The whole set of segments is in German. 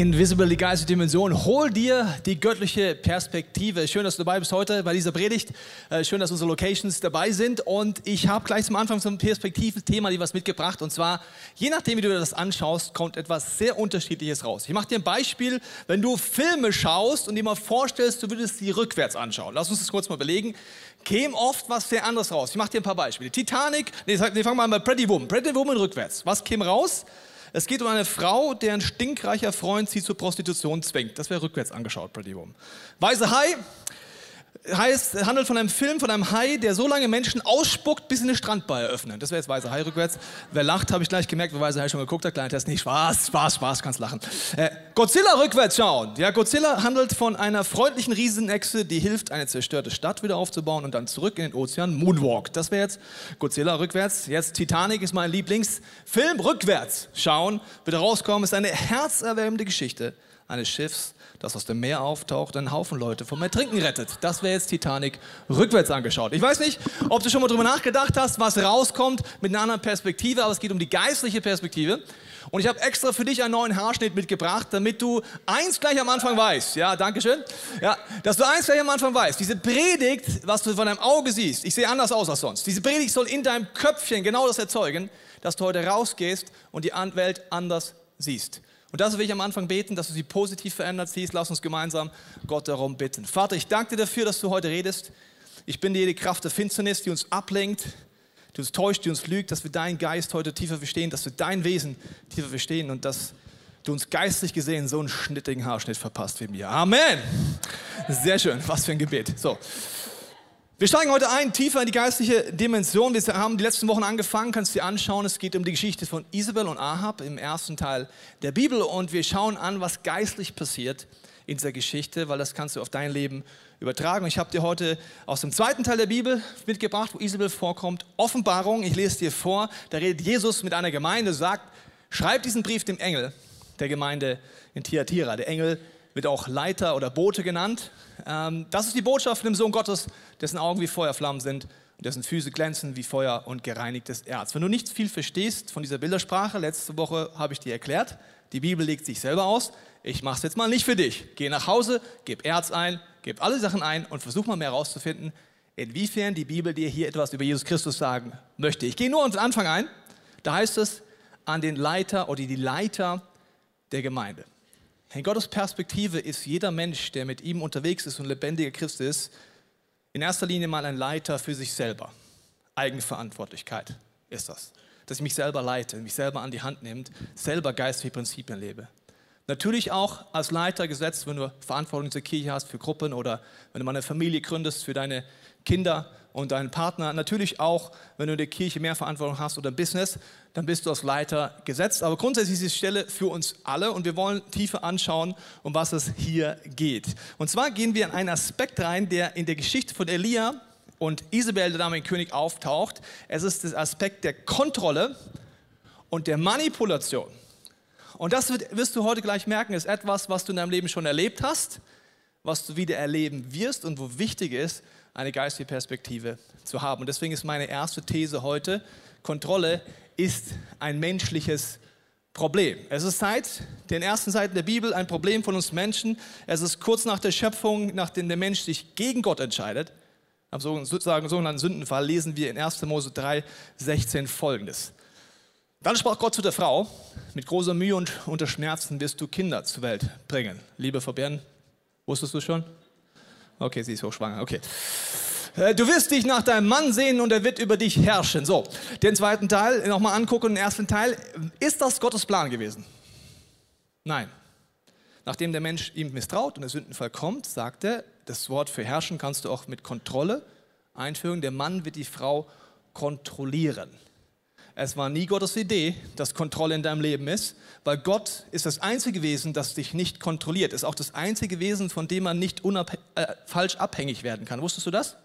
Invisible, die geistige Dimension. Hol dir die göttliche Perspektive. Schön, dass du dabei bist heute bei dieser Predigt. Äh, schön, dass unsere Locations dabei sind. Und ich habe gleich zum Anfang ein Perspektiventhema, die was mitgebracht. Und zwar, je nachdem, wie du das anschaust, kommt etwas sehr Unterschiedliches raus. Ich mache dir ein Beispiel. Wenn du Filme schaust und dir mal vorstellst, du würdest sie rückwärts anschauen. Lass uns das kurz mal überlegen. Käme oft was sehr anderes raus. Ich mache dir ein paar Beispiele. Titanic, nee, nee fangen wir mal mit Pretty Woman. Pretty Woman rückwärts. Was käme raus? Es geht um eine Frau, deren stinkreicher Freund sie zur Prostitution zwingt. Das wäre rückwärts angeschaut, Pretty Woman. Weiße Hai heißt, handelt von einem Film von einem Hai, der so lange Menschen ausspuckt, bis sie eine Strandbar eröffnen. Das wäre jetzt Weiße Hai rückwärts. Wer lacht, habe ich gleich gemerkt, wer Weiße Hai schon geguckt hat. Kleiner Test, nicht Spaß, Spaß, Spaß, kannst lachen. Äh, Godzilla rückwärts schauen. Ja, Godzilla handelt von einer freundlichen Riesenechse, die hilft, eine zerstörte Stadt wieder aufzubauen und dann zurück in den Ozean Moonwalk. Das wäre jetzt Godzilla rückwärts. Jetzt Titanic ist mein Lieblingsfilm. Rückwärts schauen, bitte rauskommen, ist eine herzerwärmende Geschichte eines Schiffs, das aus dem Meer auftaucht, einen Haufen Leute vom Ertrinken rettet. Das wäre jetzt Titanic rückwärts angeschaut. Ich weiß nicht, ob du schon mal drüber nachgedacht hast, was rauskommt mit einer anderen Perspektive, aber es geht um die geistliche Perspektive. Und ich habe extra für dich einen neuen Haarschnitt mitgebracht, damit du eins gleich am Anfang weißt. Ja, danke schön. Ja, dass du eins gleich am Anfang weißt. Diese Predigt, was du von deinem Auge siehst, ich sehe anders aus als sonst. Diese Predigt soll in deinem Köpfchen genau das erzeugen, dass du heute rausgehst und die Welt anders siehst. Und das will ich am Anfang beten, dass du sie positiv verändert siehst. Lass uns gemeinsam Gott darum bitten. Vater, ich danke dir dafür, dass du heute redest. Ich bin dir die Kraft der Finsternis, die uns ablenkt, die uns täuscht, die uns lügt, dass wir deinen Geist heute tiefer verstehen, dass wir dein Wesen tiefer verstehen und dass du uns geistlich gesehen so einen schnittigen Haarschnitt verpasst wie mir. Amen. Sehr schön. Was für ein Gebet. So. Wir steigen heute ein, tiefer in die geistliche Dimension. Wir haben die letzten Wochen angefangen, kannst du dir anschauen. Es geht um die Geschichte von Isabel und Ahab im ersten Teil der Bibel und wir schauen an, was geistlich passiert in dieser Geschichte, weil das kannst du auf dein Leben übertragen. Ich habe dir heute aus dem zweiten Teil der Bibel mitgebracht, wo Isabel vorkommt, Offenbarung. Ich lese dir vor, da redet Jesus mit einer Gemeinde, sagt, schreib diesen Brief dem Engel der Gemeinde in Thyatira. Der Engel wird auch Leiter oder Bote genannt. Ähm, das ist die Botschaft von dem Sohn Gottes, dessen Augen wie Feuerflammen sind und dessen Füße glänzen wie Feuer und gereinigtes Erz. Wenn du nicht viel verstehst von dieser Bildersprache, letzte Woche habe ich dir erklärt, die Bibel legt sich selber aus. Ich mache es jetzt mal nicht für dich. Geh nach Hause, gib Erz ein, gib alle Sachen ein und versuch mal mehr herauszufinden, inwiefern die Bibel dir hier etwas über Jesus Christus sagen möchte. Ich gehe nur an den Anfang ein. Da heißt es an den Leiter oder die Leiter der Gemeinde. In Gottes Perspektive ist jeder Mensch, der mit ihm unterwegs ist und lebendiger Christ ist, in erster Linie mal ein Leiter für sich selber. Eigenverantwortlichkeit ist das. Dass ich mich selber leite, mich selber an die Hand nimmt, selber geistliche Prinzipien lebe. Natürlich auch als Leiter gesetzt, wenn du Verantwortung zur Kirche hast, für Gruppen oder wenn du mal eine Familie gründest, für deine Kinder und deinen Partner. Natürlich auch, wenn du in der Kirche mehr Verantwortung hast oder Business, dann bist du als Leiter gesetzt. Aber grundsätzlich ist diese Stelle für uns alle und wir wollen tiefer anschauen, um was es hier geht. Und zwar gehen wir in einen Aspekt rein, der in der Geschichte von Elia und Isabel, der damaligen König, auftaucht. Es ist der Aspekt der Kontrolle und der Manipulation. Und das wirst du heute gleich merken, ist etwas, was du in deinem Leben schon erlebt hast, was du wieder erleben wirst und wo wichtig ist, eine geistige Perspektive zu haben. Und deswegen ist meine erste These heute, Kontrolle ist ein menschliches Problem. Es ist seit den ersten Seiten der Bibel ein Problem von uns Menschen. Es ist kurz nach der Schöpfung, nachdem der Mensch sich gegen Gott entscheidet. Am sogenannten Sündenfall lesen wir in 1. Mose 3, 16 folgendes. Dann sprach Gott zu der Frau, mit großer Mühe und unter Schmerzen wirst du Kinder zur Welt bringen. Liebe Fabienne, wusstest du schon? Okay, sie ist hochschwanger, okay. Äh, du wirst dich nach deinem Mann sehen und er wird über dich herrschen. So, den zweiten Teil nochmal angucken, den ersten Teil. Ist das Gottes Plan gewesen? Nein. Nachdem der Mensch ihm misstraut und der Sündenfall kommt, sagt er, das Wort für herrschen kannst du auch mit Kontrolle einführen. Der Mann wird die Frau kontrollieren. Es war nie Gottes Idee, dass Kontrolle in deinem Leben ist, weil Gott ist das einzige Wesen, das dich nicht kontrolliert. Ist auch das einzige Wesen, von dem man nicht äh, falsch abhängig werden kann. Wusstest du das?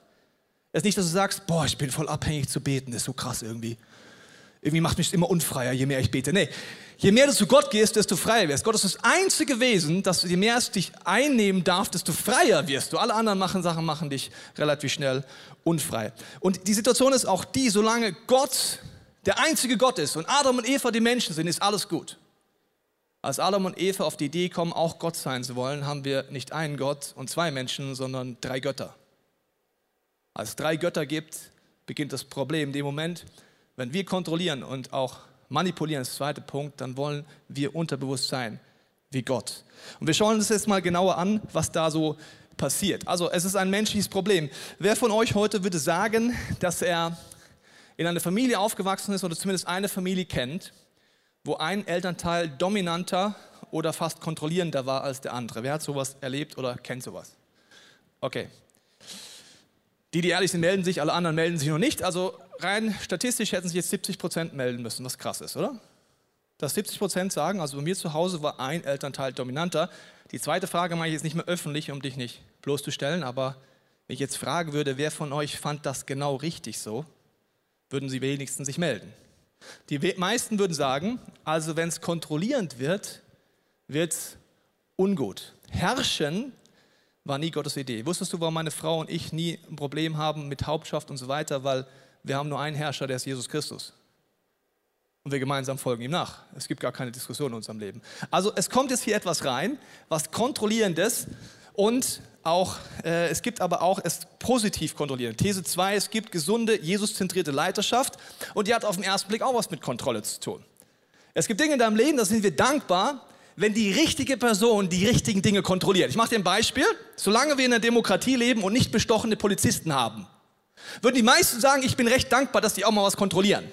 Es ist nicht, dass du sagst, boah, ich bin voll abhängig zu beten, das ist so krass irgendwie. irgendwie macht mich immer unfreier, je mehr ich bete. Nee, je mehr du zu Gott gehst, desto freier wirst. Gott ist das einzige Wesen, das je mehr es dich einnehmen darf, desto freier wirst du. Alle anderen machen Sachen machen dich relativ schnell unfrei. Und die Situation ist auch die, solange Gott der einzige Gott ist und Adam und Eva die Menschen sind, ist alles gut. Als Adam und Eva auf die Idee kommen, auch Gott sein zu wollen, haben wir nicht einen Gott und zwei Menschen, sondern drei Götter. Als es drei Götter gibt, beginnt das Problem. In dem Moment, wenn wir kontrollieren und auch manipulieren, das zweite Punkt, dann wollen wir unterbewusst sein wie Gott. Und wir schauen uns jetzt mal genauer an, was da so passiert. Also es ist ein menschliches Problem. Wer von euch heute würde sagen, dass er in einer Familie aufgewachsen ist oder zumindest eine Familie kennt, wo ein Elternteil dominanter oder fast kontrollierender war als der andere? Wer hat sowas erlebt oder kennt sowas? Okay. Die, die ehrlich sind, melden sich, alle anderen melden sich noch nicht. Also rein statistisch hätten sich jetzt 70 Prozent melden müssen, was krass ist, oder? Dass 70 Prozent sagen, also bei mir zu Hause war ein Elternteil dominanter. Die zweite Frage mache ich jetzt nicht mehr öffentlich, um dich nicht bloßzustellen, aber wenn ich jetzt fragen würde, wer von euch fand das genau richtig so, würden sie wenigstens sich melden. Die meisten würden sagen, also wenn es kontrollierend wird, wird es ungut. Herrschen war nie Gottes Idee. Wusstest du, warum meine Frau und ich nie ein Problem haben mit Hauptschaft und so weiter? Weil wir haben nur einen Herrscher, der ist Jesus Christus. Und wir gemeinsam folgen ihm nach. Es gibt gar keine Diskussion in unserem Leben. Also es kommt jetzt hier etwas rein, was kontrollierendes und auch, äh, es gibt aber auch es positiv kontrollieren. These 2, es gibt gesunde, Jesus-zentrierte Leiterschaft und die hat auf den ersten Blick auch was mit Kontrolle zu tun. Es gibt Dinge in deinem Leben, da sind wir dankbar, wenn die richtige Person die richtigen Dinge kontrolliert. Ich mache dir ein Beispiel. Solange wir in einer Demokratie leben und nicht bestochene Polizisten haben, würden die meisten sagen, ich bin recht dankbar, dass die auch mal was kontrollieren.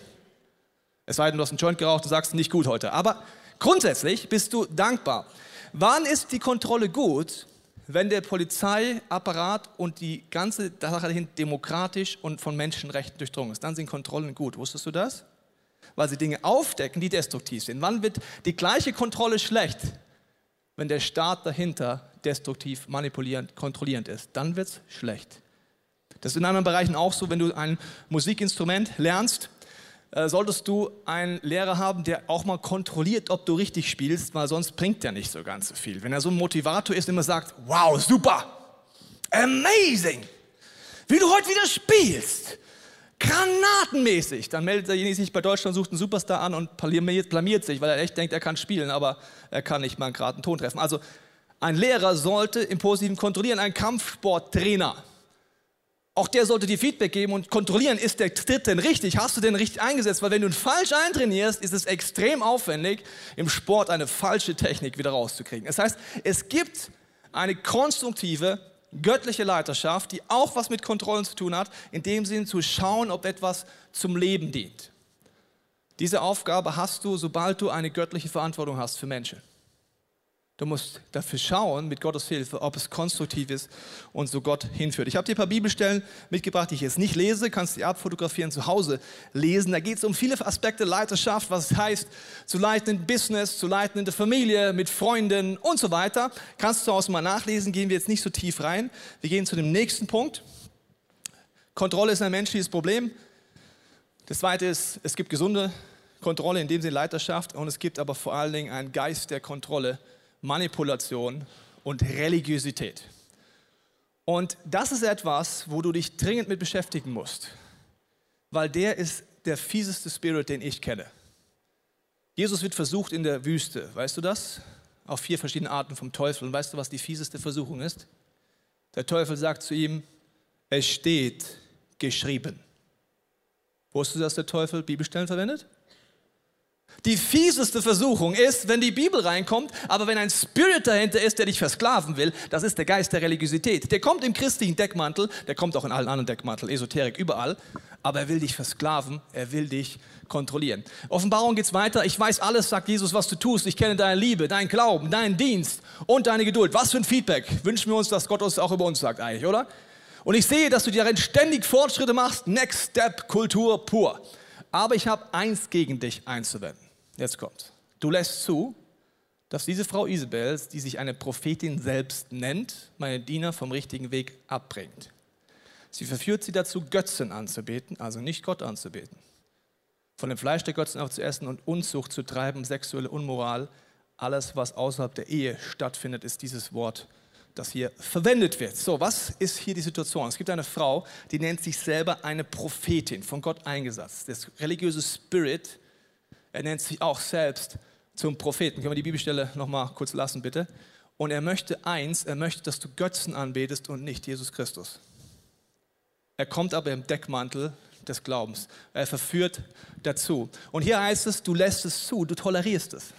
Es sei denn, du hast einen Joint geraucht und sagst, nicht gut heute. Aber grundsätzlich bist du dankbar. Wann ist die Kontrolle gut? Wenn der Polizeiapparat und die ganze Sache dahin demokratisch und von Menschenrechten durchdrungen ist, dann sind Kontrollen gut. Wusstest du das? Weil sie Dinge aufdecken, die destruktiv sind. Wann wird die gleiche Kontrolle schlecht? Wenn der Staat dahinter destruktiv, manipulierend, kontrollierend ist. Dann wird es schlecht. Das ist in anderen Bereichen auch so, wenn du ein Musikinstrument lernst, äh, solltest du einen Lehrer haben, der auch mal kontrolliert, ob du richtig spielst, weil sonst bringt der nicht so ganz so viel. Wenn er so ein Motivator ist, immer sagt, wow, super, amazing, wie du heute wieder spielst, granatenmäßig, dann meldet derjenige sich bei Deutschland, sucht einen Superstar an und blamiert sich, weil er echt denkt, er kann spielen, aber er kann nicht mal einen geraden Ton treffen. Also ein Lehrer sollte im Positiven kontrollieren, ein Kampfsporttrainer auch der sollte dir Feedback geben und kontrollieren, ist der Tritt denn richtig? Hast du den richtig eingesetzt? Weil wenn du ihn falsch eintrainierst, ist es extrem aufwendig, im Sport eine falsche Technik wieder rauszukriegen. Das heißt, es gibt eine konstruktive, göttliche Leiterschaft, die auch was mit Kontrollen zu tun hat, in dem Sinn zu schauen, ob etwas zum Leben dient. Diese Aufgabe hast du, sobald du eine göttliche Verantwortung hast für Menschen. Du musst dafür schauen, mit Gottes Hilfe, ob es konstruktiv ist und so Gott hinführt. Ich habe dir ein paar Bibelstellen mitgebracht, die ich jetzt nicht lese, kannst die abfotografieren, zu Hause lesen. Da geht es um viele Aspekte Leiterschaft, was es heißt, zu leiten in Business, zu leiten in der Familie, mit Freunden und so weiter. Kannst du zu Hause mal nachlesen, gehen wir jetzt nicht so tief rein. Wir gehen zu dem nächsten Punkt. Kontrolle ist ein menschliches Problem. Das zweite ist, es gibt gesunde Kontrolle, in dem Sinne Leiterschaft, und es gibt aber vor allen Dingen einen Geist der Kontrolle Manipulation und Religiosität. Und das ist etwas, wo du dich dringend mit beschäftigen musst, weil der ist der fieseste Spirit, den ich kenne. Jesus wird versucht in der Wüste, weißt du das? Auf vier verschiedene Arten vom Teufel. Und weißt du, was die fieseste Versuchung ist? Der Teufel sagt zu ihm, es steht geschrieben. Wusstest du, dass der Teufel Bibelstellen verwendet? Die fieseste Versuchung ist, wenn die Bibel reinkommt, aber wenn ein Spirit dahinter ist, der dich versklaven will, das ist der Geist der Religiosität. Der kommt im christlichen Deckmantel, der kommt auch in allen anderen Deckmanteln, Esoterik, überall, aber er will dich versklaven, er will dich kontrollieren. Offenbarung geht's weiter. Ich weiß alles, sagt Jesus, was du tust. Ich kenne deine Liebe, deinen Glauben, deinen Dienst und deine Geduld. Was für ein Feedback wünschen wir uns, dass Gott uns auch über uns sagt eigentlich, oder? Und ich sehe, dass du darin ständig Fortschritte machst. Next Step, Kultur pur. Aber ich habe eins gegen dich einzuwenden. Jetzt kommt. Du lässt zu, dass diese Frau Isabel, die sich eine Prophetin selbst nennt, meine Diener vom richtigen Weg abbringt. Sie verführt sie dazu, Götzen anzubeten, also nicht Gott anzubeten. von dem Fleisch der Götzen zu essen und Unzucht zu treiben, sexuelle Unmoral. Alles, was außerhalb der Ehe stattfindet, ist dieses Wort, das hier verwendet wird. So, was ist hier die Situation? Es gibt eine Frau, die nennt sich selber eine Prophetin, von Gott eingesetzt. Das religiöse Spirit, er nennt sich auch selbst zum Propheten. Können wir die Bibelstelle nochmal kurz lassen, bitte? Und er möchte eins, er möchte, dass du Götzen anbetest und nicht Jesus Christus. Er kommt aber im Deckmantel des Glaubens. Er verführt dazu. Und hier heißt es, du lässt es zu, du tolerierst es.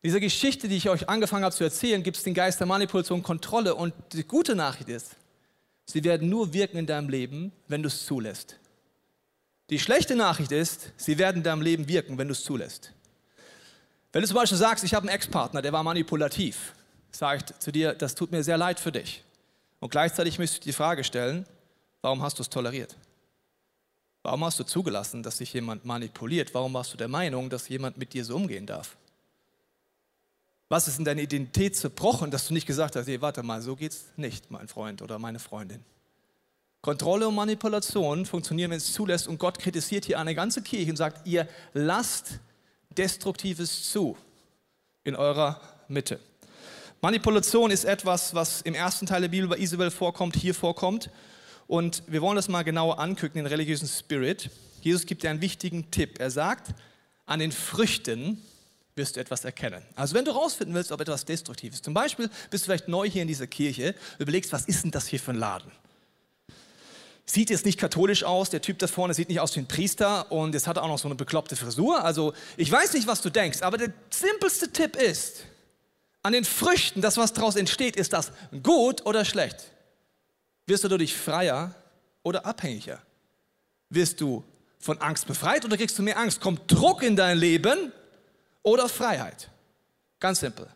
In dieser Geschichte, die ich euch angefangen habe zu erzählen, gibt es den Geist der Manipulation, Kontrolle. Und die gute Nachricht ist, sie werden nur wirken in deinem Leben, wenn du es zulässt. Die schlechte Nachricht ist, sie werden in deinem Leben wirken, wenn du es zulässt. Wenn du zum Beispiel sagst, ich habe einen Ex-Partner, der war manipulativ, sage ich zu dir, das tut mir sehr leid für dich. Und gleichzeitig müsste ich die Frage stellen, warum hast du es toleriert? Warum hast du zugelassen, dass sich jemand manipuliert? Warum warst du der Meinung, dass jemand mit dir so umgehen darf? Was ist in deiner Identität zerbrochen, dass du nicht gesagt hast, hey, warte mal, so geht's nicht, mein Freund oder meine Freundin? Kontrolle und Manipulation funktionieren, wenn es zulässt und Gott kritisiert hier eine ganze Kirche und sagt, ihr lasst Destruktives zu in eurer Mitte. Manipulation ist etwas, was im ersten Teil der Bibel bei Isabel vorkommt, hier vorkommt. Und wir wollen das mal genauer angucken, den religiösen Spirit. Jesus gibt dir einen wichtigen Tipp. Er sagt, an den Früchten wirst du etwas erkennen. Also wenn du herausfinden willst, ob etwas destruktiv ist, zum Beispiel bist du vielleicht neu hier in dieser Kirche, überlegst, was ist denn das hier für ein Laden? Sieht jetzt nicht katholisch aus, der Typ da vorne sieht nicht aus wie ein Priester und jetzt hat er auch noch so eine bekloppte Frisur. Also ich weiß nicht, was du denkst, aber der simpelste Tipp ist, an den Früchten, das was daraus entsteht, ist das gut oder schlecht? Wirst du dadurch freier oder abhängiger? Wirst du von Angst befreit oder kriegst du mehr Angst? Kommt Druck in dein Leben oder Freiheit? Ganz simpel.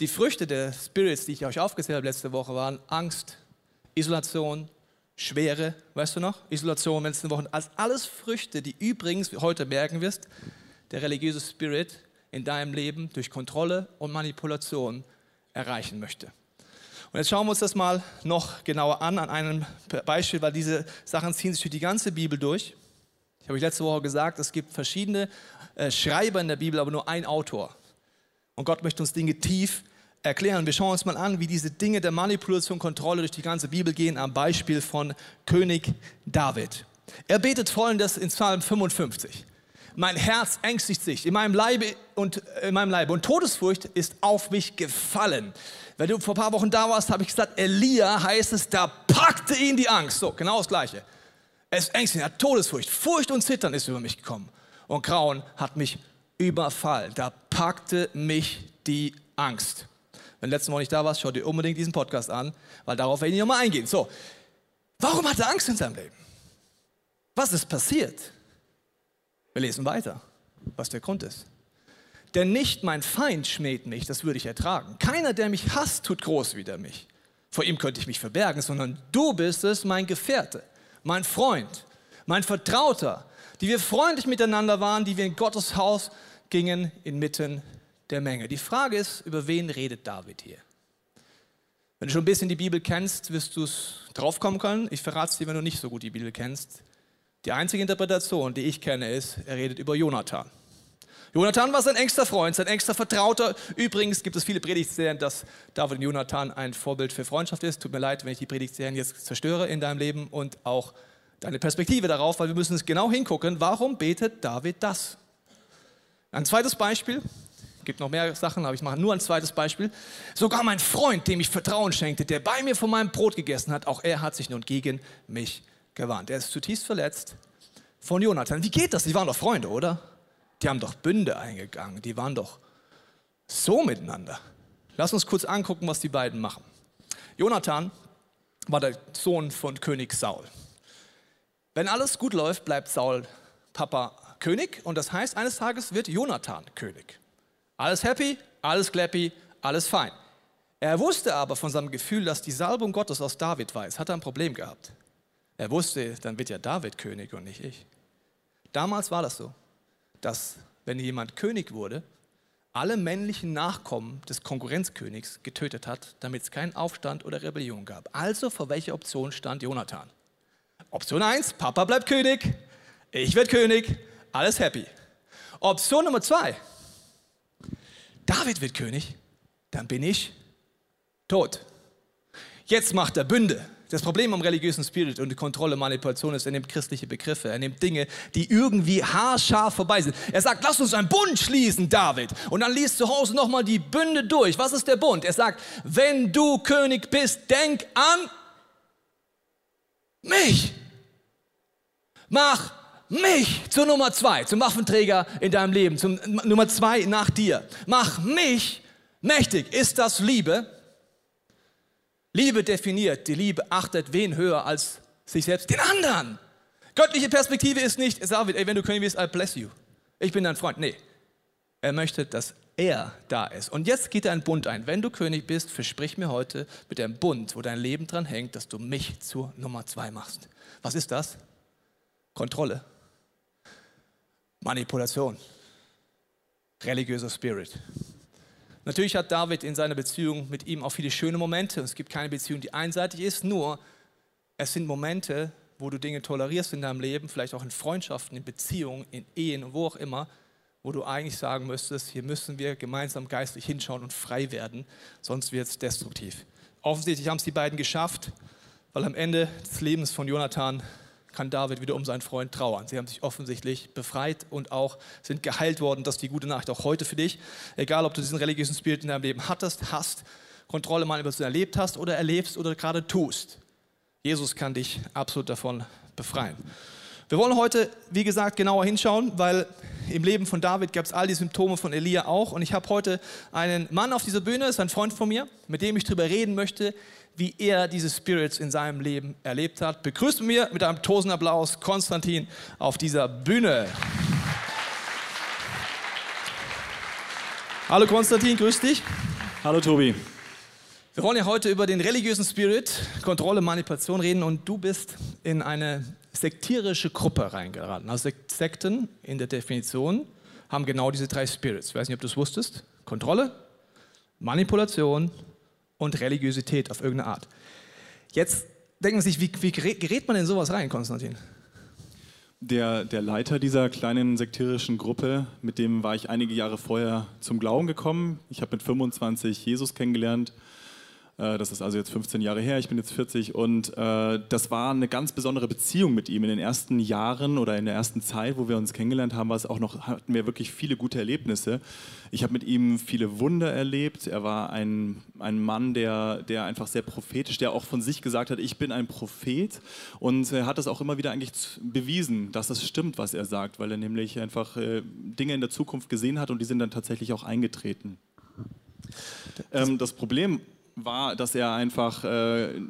Die Früchte der Spirits, die ich euch aufgezählt habe letzte Woche, waren Angst, Isolation, Schwere, weißt du noch? Isolation, letzten Wochen. Als alles Früchte, die übrigens, heute merken wirst, der religiöse Spirit in deinem Leben durch Kontrolle und Manipulation erreichen möchte. Und jetzt schauen wir uns das mal noch genauer an, an einem Beispiel, weil diese Sachen ziehen sich durch die ganze Bibel durch. Ich habe euch letzte Woche gesagt, es gibt verschiedene äh, Schreiber in der Bibel, aber nur ein Autor. Und Gott möchte uns Dinge tief erklären. Wir schauen uns mal an, wie diese Dinge der Manipulation, Kontrolle durch die ganze Bibel gehen, am Beispiel von König David. Er betet folgendes in Psalm 55. Mein Herz ängstigt sich in meinem Leibe und in meinem Leibe und Todesfurcht ist auf mich gefallen. Wenn du vor ein paar Wochen da warst, habe ich gesagt, Elia heißt es, da packte ihn die Angst. So, genau das Gleiche. Es ängstigt, hat Todesfurcht, Furcht und Zittern ist über mich gekommen. Und Grauen hat mich überfallen. Da packte mich die Angst. Wenn du letztes Mal nicht da warst, schau dir unbedingt diesen Podcast an, weil darauf werde ich nochmal eingehen. So, warum hat er Angst in seinem Leben? Was ist passiert? Wir lesen weiter, was der Grund ist. Denn nicht mein Feind schmäht mich, das würde ich ertragen. Keiner, der mich hasst, tut groß wider mich. Vor ihm könnte ich mich verbergen, sondern du bist es, mein Gefährte, mein Freund, mein Vertrauter, die wir freundlich miteinander waren, die wir in Gottes Haus gingen inmitten der Menge. Die Frage ist, über wen redet David hier? Wenn du schon ein bisschen die Bibel kennst, wirst du es draufkommen können. Ich verrate es dir, wenn du nicht so gut die Bibel kennst. Die einzige Interpretation, die ich kenne, ist, er redet über Jonathan. Jonathan war sein engster Freund, sein engster Vertrauter. Übrigens gibt es viele Predigtserien, dass David und Jonathan ein Vorbild für Freundschaft ist. Tut mir leid, wenn ich die Predigtserien jetzt zerstöre in deinem Leben und auch deine Perspektive darauf, weil wir müssen es genau hingucken. Warum betet David das? Ein zweites Beispiel, gibt noch mehr Sachen, aber ich mache nur ein zweites Beispiel. Sogar mein Freund, dem ich Vertrauen schenkte, der bei mir von meinem Brot gegessen hat, auch er hat sich nun gegen mich gewarnt. Er ist zutiefst verletzt von Jonathan. Wie geht das? Die waren doch Freunde, oder? Die haben doch Bünde eingegangen. Die waren doch so miteinander. Lass uns kurz angucken, was die beiden machen. Jonathan war der Sohn von König Saul. Wenn alles gut läuft, bleibt Saul Papa König und das heißt, eines Tages wird Jonathan König. Alles happy, alles clappy, alles fein. Er wusste aber von seinem Gefühl, dass die Salbung Gottes aus David weiß, hat er ein Problem gehabt. Er wusste, dann wird ja David König und nicht ich. Damals war das so, dass wenn jemand König wurde, alle männlichen Nachkommen des Konkurrenzkönigs getötet hat, damit es keinen Aufstand oder Rebellion gab. Also vor welcher Option stand Jonathan? Option 1, Papa bleibt König. Ich werde König, alles happy. Option Nummer zwei, David wird König, dann bin ich tot. Jetzt macht er Bünde. Das Problem am religiösen Spirit und die Kontrolle, Manipulation ist, er nimmt christliche Begriffe, er nimmt Dinge, die irgendwie haarscharf vorbei sind. Er sagt, lass uns einen Bund schließen, David. Und dann liest zu Hause nochmal die Bünde durch. Was ist der Bund? Er sagt, wenn du König bist, denk an mich. Mach mich zur Nummer zwei, zum Waffenträger in deinem Leben, zum Nummer zwei nach dir. Mach mich mächtig. Ist das Liebe? Liebe definiert, die Liebe achtet wen höher als sich selbst, den anderen. Göttliche Perspektive ist nicht, David, ey, wenn du König bist, I bless you. Ich bin dein Freund. Nee. Er möchte, dass er da ist. Und jetzt geht er einen Bund ein. Wenn du König bist, versprich mir heute mit dem Bund, wo dein Leben dran hängt, dass du mich zur Nummer zwei machst. Was ist das? Kontrolle. Manipulation. Religiöser Spirit. Natürlich hat David in seiner Beziehung mit ihm auch viele schöne Momente. Es gibt keine Beziehung, die einseitig ist, nur es sind Momente, wo du Dinge tolerierst in deinem Leben, vielleicht auch in Freundschaften, in Beziehungen, in Ehen und wo auch immer, wo du eigentlich sagen müsstest, hier müssen wir gemeinsam geistlich hinschauen und frei werden, sonst wird es destruktiv. Offensichtlich haben es die beiden geschafft, weil am Ende des Lebens von Jonathan kann David wieder um seinen Freund trauern. Sie haben sich offensichtlich befreit und auch sind geheilt worden. Das ist die gute Nachricht auch heute für dich. Egal, ob du diesen religiösen Spirit in deinem Leben hattest, hast, Kontrolle mal über erlebt hast oder erlebst oder gerade tust. Jesus kann dich absolut davon befreien. Wir wollen heute, wie gesagt, genauer hinschauen, weil im Leben von David gab es all die Symptome von Elia auch. Und ich habe heute einen Mann auf dieser Bühne, ist ein Freund von mir, mit dem ich darüber reden möchte, wie er diese Spirits in seinem Leben erlebt hat. Begrüßt mir mit einem Tosenapplaus Konstantin auf dieser Bühne. Hallo Konstantin, grüß dich. Hallo Tobi. Wir wollen ja heute über den religiösen Spirit, Kontrolle, Manipulation reden und du bist in eine sektierische Gruppe reingeraten. Also Sekten in der Definition haben genau diese drei Spirits. Ich weiß nicht, ob du es wusstest. Kontrolle, Manipulation und Religiosität auf irgendeine Art. Jetzt denken Sie sich, wie, wie gerät man in sowas rein, Konstantin? Der, der Leiter dieser kleinen sektierischen Gruppe, mit dem war ich einige Jahre vorher zum Glauben gekommen. Ich habe mit 25 Jesus kennengelernt das ist also jetzt 15 Jahre her, ich bin jetzt 40 und äh, das war eine ganz besondere Beziehung mit ihm in den ersten Jahren oder in der ersten Zeit, wo wir uns kennengelernt haben, war es auch noch, hatten wir wirklich viele gute Erlebnisse. Ich habe mit ihm viele Wunder erlebt. Er war ein, ein Mann, der, der einfach sehr prophetisch, der auch von sich gesagt hat, ich bin ein Prophet und er hat das auch immer wieder eigentlich bewiesen, dass das stimmt, was er sagt, weil er nämlich einfach äh, Dinge in der Zukunft gesehen hat und die sind dann tatsächlich auch eingetreten. Ähm, das Problem war, dass er einfach, äh,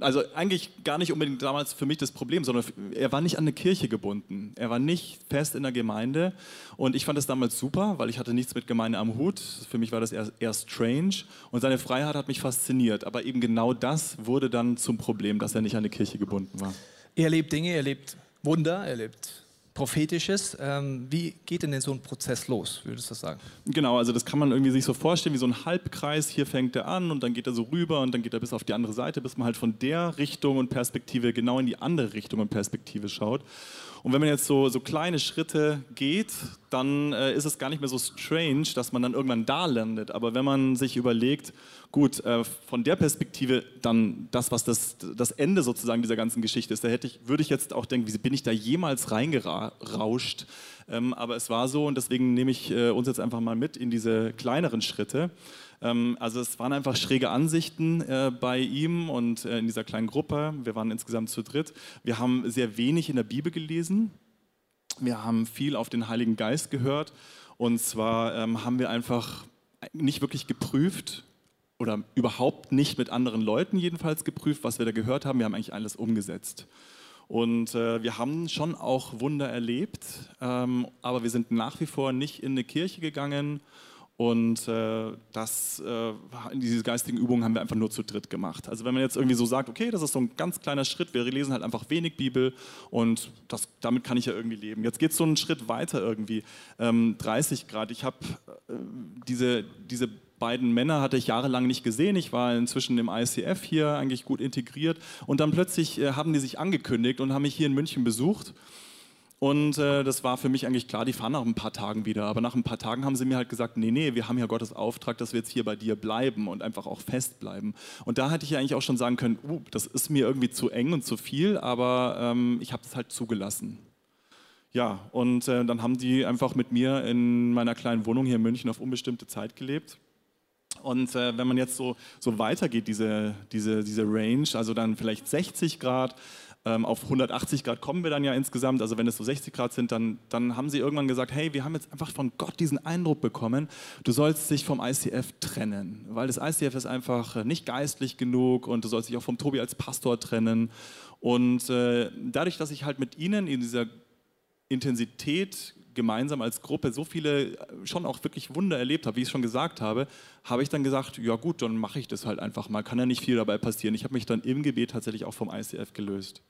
also eigentlich gar nicht unbedingt damals für mich das Problem, sondern er war nicht an eine Kirche gebunden. Er war nicht fest in der Gemeinde und ich fand das damals super, weil ich hatte nichts mit Gemeinde am Hut. Für mich war das eher, eher strange und seine Freiheit hat mich fasziniert. Aber eben genau das wurde dann zum Problem, dass er nicht an eine Kirche gebunden war. Er erlebt Dinge, er erlebt Wunder, er erlebt Prophetisches. Ähm, wie geht denn, so ein Prozess los, würdest du sagen? Genau, also das kann man irgendwie sich so vorstellen wie so ein Halbkreis. Hier fängt er an und dann geht er so rüber und dann geht er bis auf die andere Seite, bis man halt von der Richtung und Perspektive genau in die andere Richtung und Perspektive schaut. Und wenn man jetzt so, so kleine Schritte geht, dann äh, ist es gar nicht mehr so strange, dass man dann irgendwann da landet. Aber wenn man sich überlegt, gut, äh, von der Perspektive dann das, was das, das Ende sozusagen dieser ganzen Geschichte ist, da hätte ich, würde ich jetzt auch denken, wie bin ich da jemals reingerauscht? Ähm, aber es war so und deswegen nehme ich äh, uns jetzt einfach mal mit in diese kleineren Schritte. Ähm, also es waren einfach schräge Ansichten äh, bei ihm und äh, in dieser kleinen Gruppe. Wir waren insgesamt zu dritt. Wir haben sehr wenig in der Bibel gelesen. Wir haben viel auf den Heiligen Geist gehört. Und zwar ähm, haben wir einfach nicht wirklich geprüft oder überhaupt nicht mit anderen Leuten jedenfalls geprüft, was wir da gehört haben. Wir haben eigentlich alles umgesetzt. Und äh, wir haben schon auch Wunder erlebt, ähm, aber wir sind nach wie vor nicht in eine Kirche gegangen und äh, das, äh, diese geistigen Übungen haben wir einfach nur zu dritt gemacht. Also wenn man jetzt irgendwie so sagt, okay, das ist so ein ganz kleiner Schritt, wir lesen halt einfach wenig Bibel und das, damit kann ich ja irgendwie leben. Jetzt geht es so einen Schritt weiter irgendwie. Ähm, 30 Grad, ich habe äh, diese, diese beiden Männer hatte ich jahrelang nicht gesehen. Ich war inzwischen im ICF hier eigentlich gut integriert und dann plötzlich äh, haben die sich angekündigt und haben mich hier in München besucht Und äh, das war für mich eigentlich klar, die fahren nach ein paar Tagen wieder. Aber nach ein paar Tagen haben sie mir halt gesagt, nee, nee, wir haben ja Gottes Auftrag, dass wir jetzt hier bei dir bleiben und einfach auch festbleiben. Und da hätte ich ja eigentlich auch schon sagen können, uh, das ist mir irgendwie zu eng und zu viel, aber ähm, ich habe es halt zugelassen. Ja, und äh, dann haben die einfach mit mir in meiner kleinen Wohnung hier in München auf unbestimmte Zeit gelebt. Und äh, wenn man jetzt so, so weitergeht, diese, diese, diese Range, also dann vielleicht 60 Grad, ähm, auf 180 Grad kommen wir dann ja insgesamt. Also wenn es so 60 Grad sind, dann, dann haben sie irgendwann gesagt, hey, wir haben jetzt einfach von Gott diesen Eindruck bekommen, du sollst dich vom ICF trennen, weil das ICF ist einfach nicht geistlich genug und du sollst dich auch vom Tobi als Pastor trennen. Und äh, dadurch, dass ich halt mit ihnen in dieser Intensität gemeinsam als Gruppe so viele äh, schon auch wirklich Wunder erlebt habe, wie ich schon gesagt habe, habe ich dann gesagt, ja gut, dann mache ich das halt einfach mal. Kann ja nicht viel dabei passieren. Ich habe mich dann im Gebet tatsächlich auch vom ICF gelöst.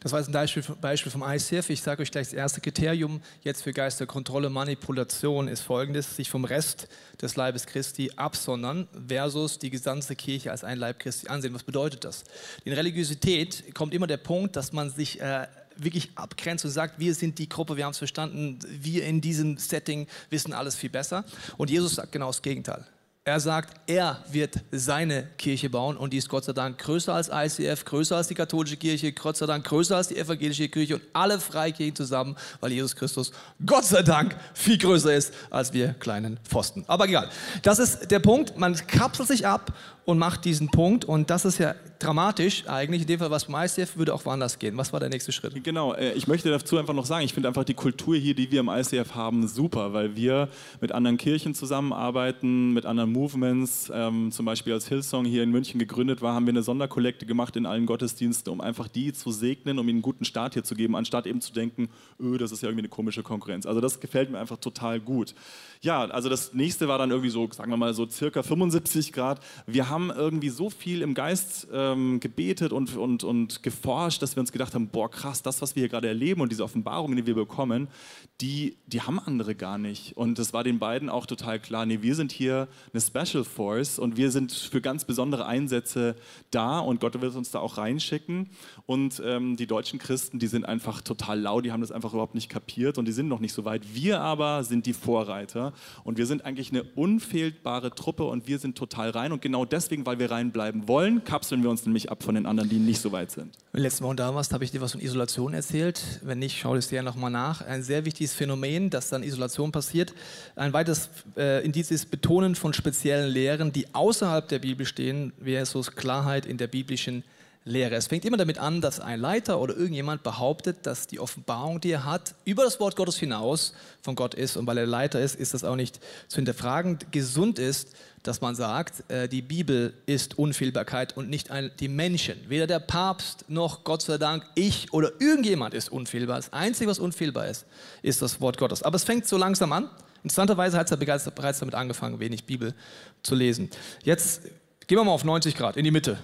Das war jetzt ein Beispiel, Beispiel vom ICF. Ich sage euch gleich das erste Kriterium jetzt für Geisterkontrolle, Manipulation ist folgendes, sich vom Rest des Leibes Christi absondern versus die gesamte Kirche als ein Leib Christi ansehen. Was bedeutet das? In Religiosität kommt immer der Punkt, dass man sich... Äh, wirklich abgrenzt und sagt, wir sind die Gruppe, wir haben es verstanden, wir in diesem Setting wissen alles viel besser. Und Jesus sagt genau das Gegenteil. Er sagt, er wird seine Kirche bauen und die ist Gott sei Dank größer als ICF, größer als die katholische Kirche, Gott sei Dank größer als die evangelische Kirche und alle Freikirchen zusammen, weil Jesus Christus Gott sei Dank viel größer ist als wir kleinen Pfosten. Aber egal, das ist der Punkt, man kapselt sich ab und macht diesen Punkt. Und das ist ja dramatisch eigentlich. In dem Fall, was beim ICF würde auch woanders gehen. Was war der nächste Schritt? Genau, äh, ich möchte dazu einfach noch sagen, ich finde einfach die Kultur hier, die wir im ICF haben, super, weil wir mit anderen Kirchen zusammenarbeiten, mit anderen Movements. Ähm, zum Beispiel als Hillsong hier in München gegründet war, haben wir eine Sonderkollekte gemacht in allen Gottesdiensten, um einfach die zu segnen, um ihnen einen guten Start hier zu geben, anstatt eben zu denken, öh, das ist ja irgendwie eine komische Konkurrenz. Also das gefällt mir einfach total gut. Ja, also das nächste war dann irgendwie so, sagen wir mal so circa 75 Grad. Wir haben irgendwie so viel im Geist ähm, gebetet und, und, und geforscht, dass wir uns gedacht haben, boah krass, das, was wir hier gerade erleben und diese Offenbarungen, die wir bekommen, die, die haben andere gar nicht. Und es war den beiden auch total klar, nee, wir sind hier eine Special Force und wir sind für ganz besondere Einsätze da und Gott wird uns da auch reinschicken. Und ähm, die deutschen Christen, die sind einfach total lau, die haben das einfach überhaupt nicht kapiert und die sind noch nicht so weit. Wir aber sind die Vorreiter und wir sind eigentlich eine unfehlbare Truppe und wir sind total rein. Und genau deswegen, weil wir reinbleiben wollen, kapseln wir uns nämlich ab von den anderen, die nicht so weit sind. Letztes Mal da warst, habe ich dir was von Isolation erzählt. Wenn nicht, schau es dir ja nochmal nach. Ein sehr wichtiges Phänomen, dass dann Isolation passiert. Ein weiteres äh, Indiz ist Betonen von speziellen Lehren, die außerhalb der Bibel stehen, versus Klarheit in der biblischen Lehre. Es fängt immer damit an, dass ein Leiter oder irgendjemand behauptet, dass die Offenbarung, die er hat, über das Wort Gottes hinaus von Gott ist. Und weil er Leiter ist, ist das auch nicht zu hinterfragen. Gesund ist, dass man sagt, äh, die Bibel ist Unfehlbarkeit und nicht die Menschen. Weder der Papst noch Gott sei Dank ich oder irgendjemand ist unfehlbar. Das Einzige, was unfehlbar ist, ist das Wort Gottes. Aber es fängt so langsam an. Interessanterweise hat es bereits damit angefangen, wenig Bibel zu lesen. Jetzt gehen wir mal auf 90 Grad, in die Mitte.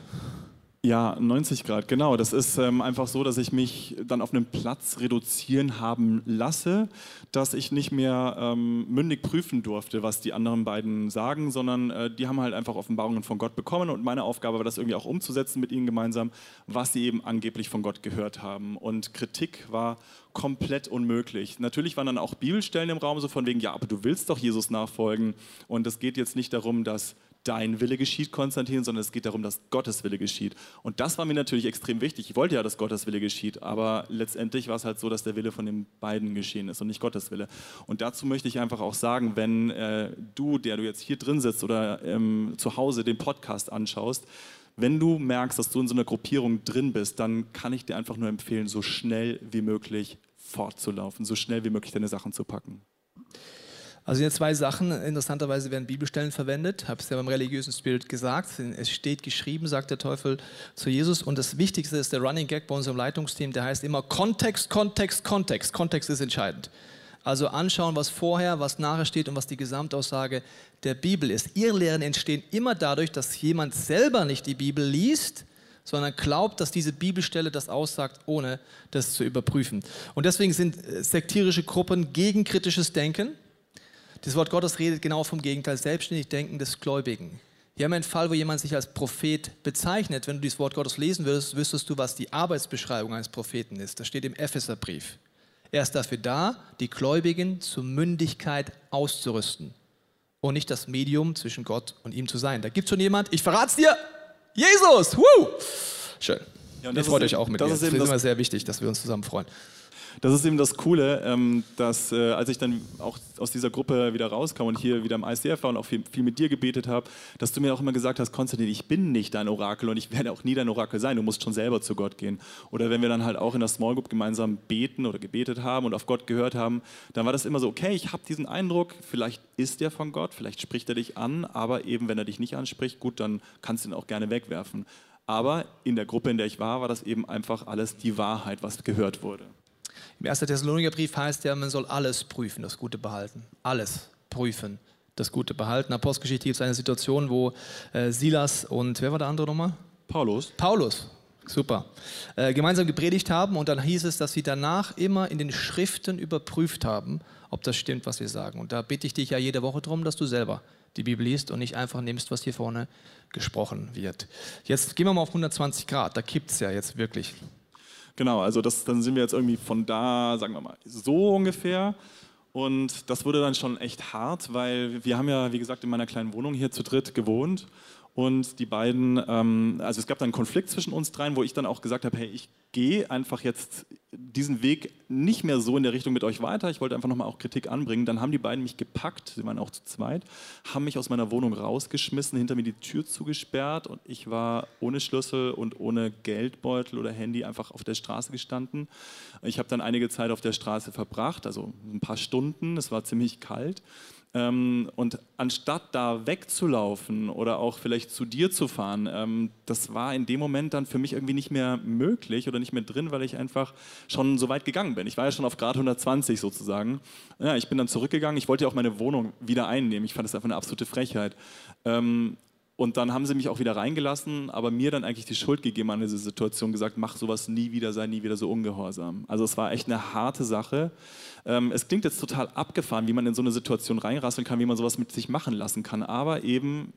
Ja, 90 Grad, genau. Das ist ähm, einfach so, dass ich mich dann auf einem Platz reduzieren haben lasse, dass ich nicht mehr ähm, mündig prüfen durfte, was die anderen beiden sagen, sondern äh, die haben halt einfach Offenbarungen von Gott bekommen und meine Aufgabe war das irgendwie auch umzusetzen mit ihnen gemeinsam, was sie eben angeblich von Gott gehört haben. Und Kritik war komplett unmöglich. Natürlich waren dann auch Bibelstellen im Raum, so von wegen, ja, aber du willst doch Jesus nachfolgen. Und es geht jetzt nicht darum, dass dein Wille geschieht, Konstantin, sondern es geht darum, dass Gottes Wille geschieht. Und das war mir natürlich extrem wichtig. Ich wollte ja, dass Gottes Wille geschieht, aber letztendlich war es halt so, dass der Wille von den beiden geschehen ist und nicht Gottes Wille. Und dazu möchte ich einfach auch sagen, wenn äh, du, der du jetzt hier drin sitzt oder ähm, zu Hause den Podcast anschaust, wenn du merkst, dass du in so einer Gruppierung drin bist, dann kann ich dir einfach nur empfehlen, so schnell wie möglich fortzulaufen, so schnell wie möglich deine Sachen zu packen. Also hier zwei Sachen. Interessanterweise werden Bibelstellen verwendet. Habe es ja beim religiösen Spirit gesagt. Es steht geschrieben, sagt der Teufel zu Jesus. Und das Wichtigste ist der Running Gag bei unserem Leitungsteam. Der heißt immer Kontext, Kontext, Kontext. Kontext ist entscheidend. Also anschauen, was vorher, was nachher steht und was die Gesamtaussage der Bibel ist. Ihre Lehren entstehen immer dadurch, dass jemand selber nicht die Bibel liest, sondern glaubt, dass diese Bibelstelle das aussagt, ohne das zu überprüfen. Und deswegen sind äh, sektierische Gruppen gegen kritisches Denken das Wort Gottes redet genau vom Gegenteil, selbstständig denken des Gläubigen. Hier haben wir einen Fall, wo jemand sich als Prophet bezeichnet. Wenn du dieses Wort Gottes lesen würdest, wüsstest du, was die Arbeitsbeschreibung eines Propheten ist. Das steht im Epheserbrief. Er ist dafür da, die Gläubigen zur Mündigkeit auszurüsten und nicht das Medium zwischen Gott und ihm zu sein. Da gibt es schon jemand, ich verrate es dir, Jesus! Woo! Schön. Ja, Ihr freut euch auch mit das mir. Ist das ist immer sehr wichtig, dass wir uns zusammen freuen. Das ist eben das Coole, ähm, dass äh, als ich dann auch aus dieser Gruppe wieder rauskam und hier wieder im ICF war und auch viel, viel mit dir gebetet habe, dass du mir auch immer gesagt hast, Konstantin, ich bin nicht dein Orakel und ich werde auch nie dein Orakel sein, du musst schon selber zu Gott gehen. Oder wenn wir dann halt auch in der Small Group gemeinsam beten oder gebetet haben und auf Gott gehört haben, dann war das immer so, okay, ich habe diesen Eindruck, vielleicht ist der von Gott, vielleicht spricht er dich an, aber eben wenn er dich nicht anspricht, gut, dann kannst du ihn auch gerne wegwerfen. Aber in der Gruppe, in der ich war, war das eben einfach alles die Wahrheit, was gehört wurde. Im 1. Thessaloniker-Brief heißt ja, man soll alles prüfen, das Gute behalten. Alles prüfen, das Gute behalten. In der Postgeschichte gibt es eine Situation, wo äh, Silas und, wer war der andere nochmal? Paulus. Paulus, super. Äh, gemeinsam gepredigt haben und dann hieß es, dass sie danach immer in den Schriften überprüft haben, ob das stimmt, was wir sagen. Und da bitte ich dich ja jede Woche darum, dass du selber die Bibel liest und nicht einfach nimmst, was hier vorne gesprochen wird. Jetzt gehen wir mal auf 120 Grad, da kippt es ja jetzt wirklich. Genau, also das, dann sind wir jetzt irgendwie von da, sagen wir mal, so ungefähr. Und das wurde dann schon echt hart, weil wir haben ja, wie gesagt, in meiner kleinen Wohnung hier zu dritt gewohnt und die beiden, ähm, also es gab dann einen Konflikt zwischen uns dreien, wo ich dann auch gesagt habe, hey, ich gehe einfach jetzt diesen Weg nicht mehr so in der Richtung mit euch weiter. Ich wollte einfach nochmal auch Kritik anbringen. Dann haben die beiden mich gepackt, sie waren auch zu zweit, haben mich aus meiner Wohnung rausgeschmissen, hinter mir die Tür zugesperrt und ich war ohne Schlüssel und ohne Geldbeutel oder Handy einfach auf der Straße gestanden. Ich habe dann einige Zeit auf der Straße verbracht, also ein paar Stunden. Es war ziemlich kalt. Ähm, und anstatt da wegzulaufen oder auch vielleicht zu dir zu fahren, ähm, das war in dem Moment dann für mich irgendwie nicht mehr möglich oder nicht mehr drin, weil ich einfach schon so weit gegangen bin. Ich war ja schon auf Grad 120 sozusagen. Ja, ich bin dann zurückgegangen. Ich wollte ja auch meine Wohnung wieder einnehmen. Ich fand das einfach eine absolute Frechheit. Ähm, und dann haben sie mich auch wieder reingelassen, aber mir dann eigentlich die Schuld gegeben an diese Situation, gesagt, mach sowas nie wieder, sei nie wieder so ungehorsam. Also es war echt eine harte Sache. Ähm, es klingt jetzt total abgefahren, wie man in so eine Situation reinrasseln kann, wie man sowas mit sich machen lassen kann. Aber eben,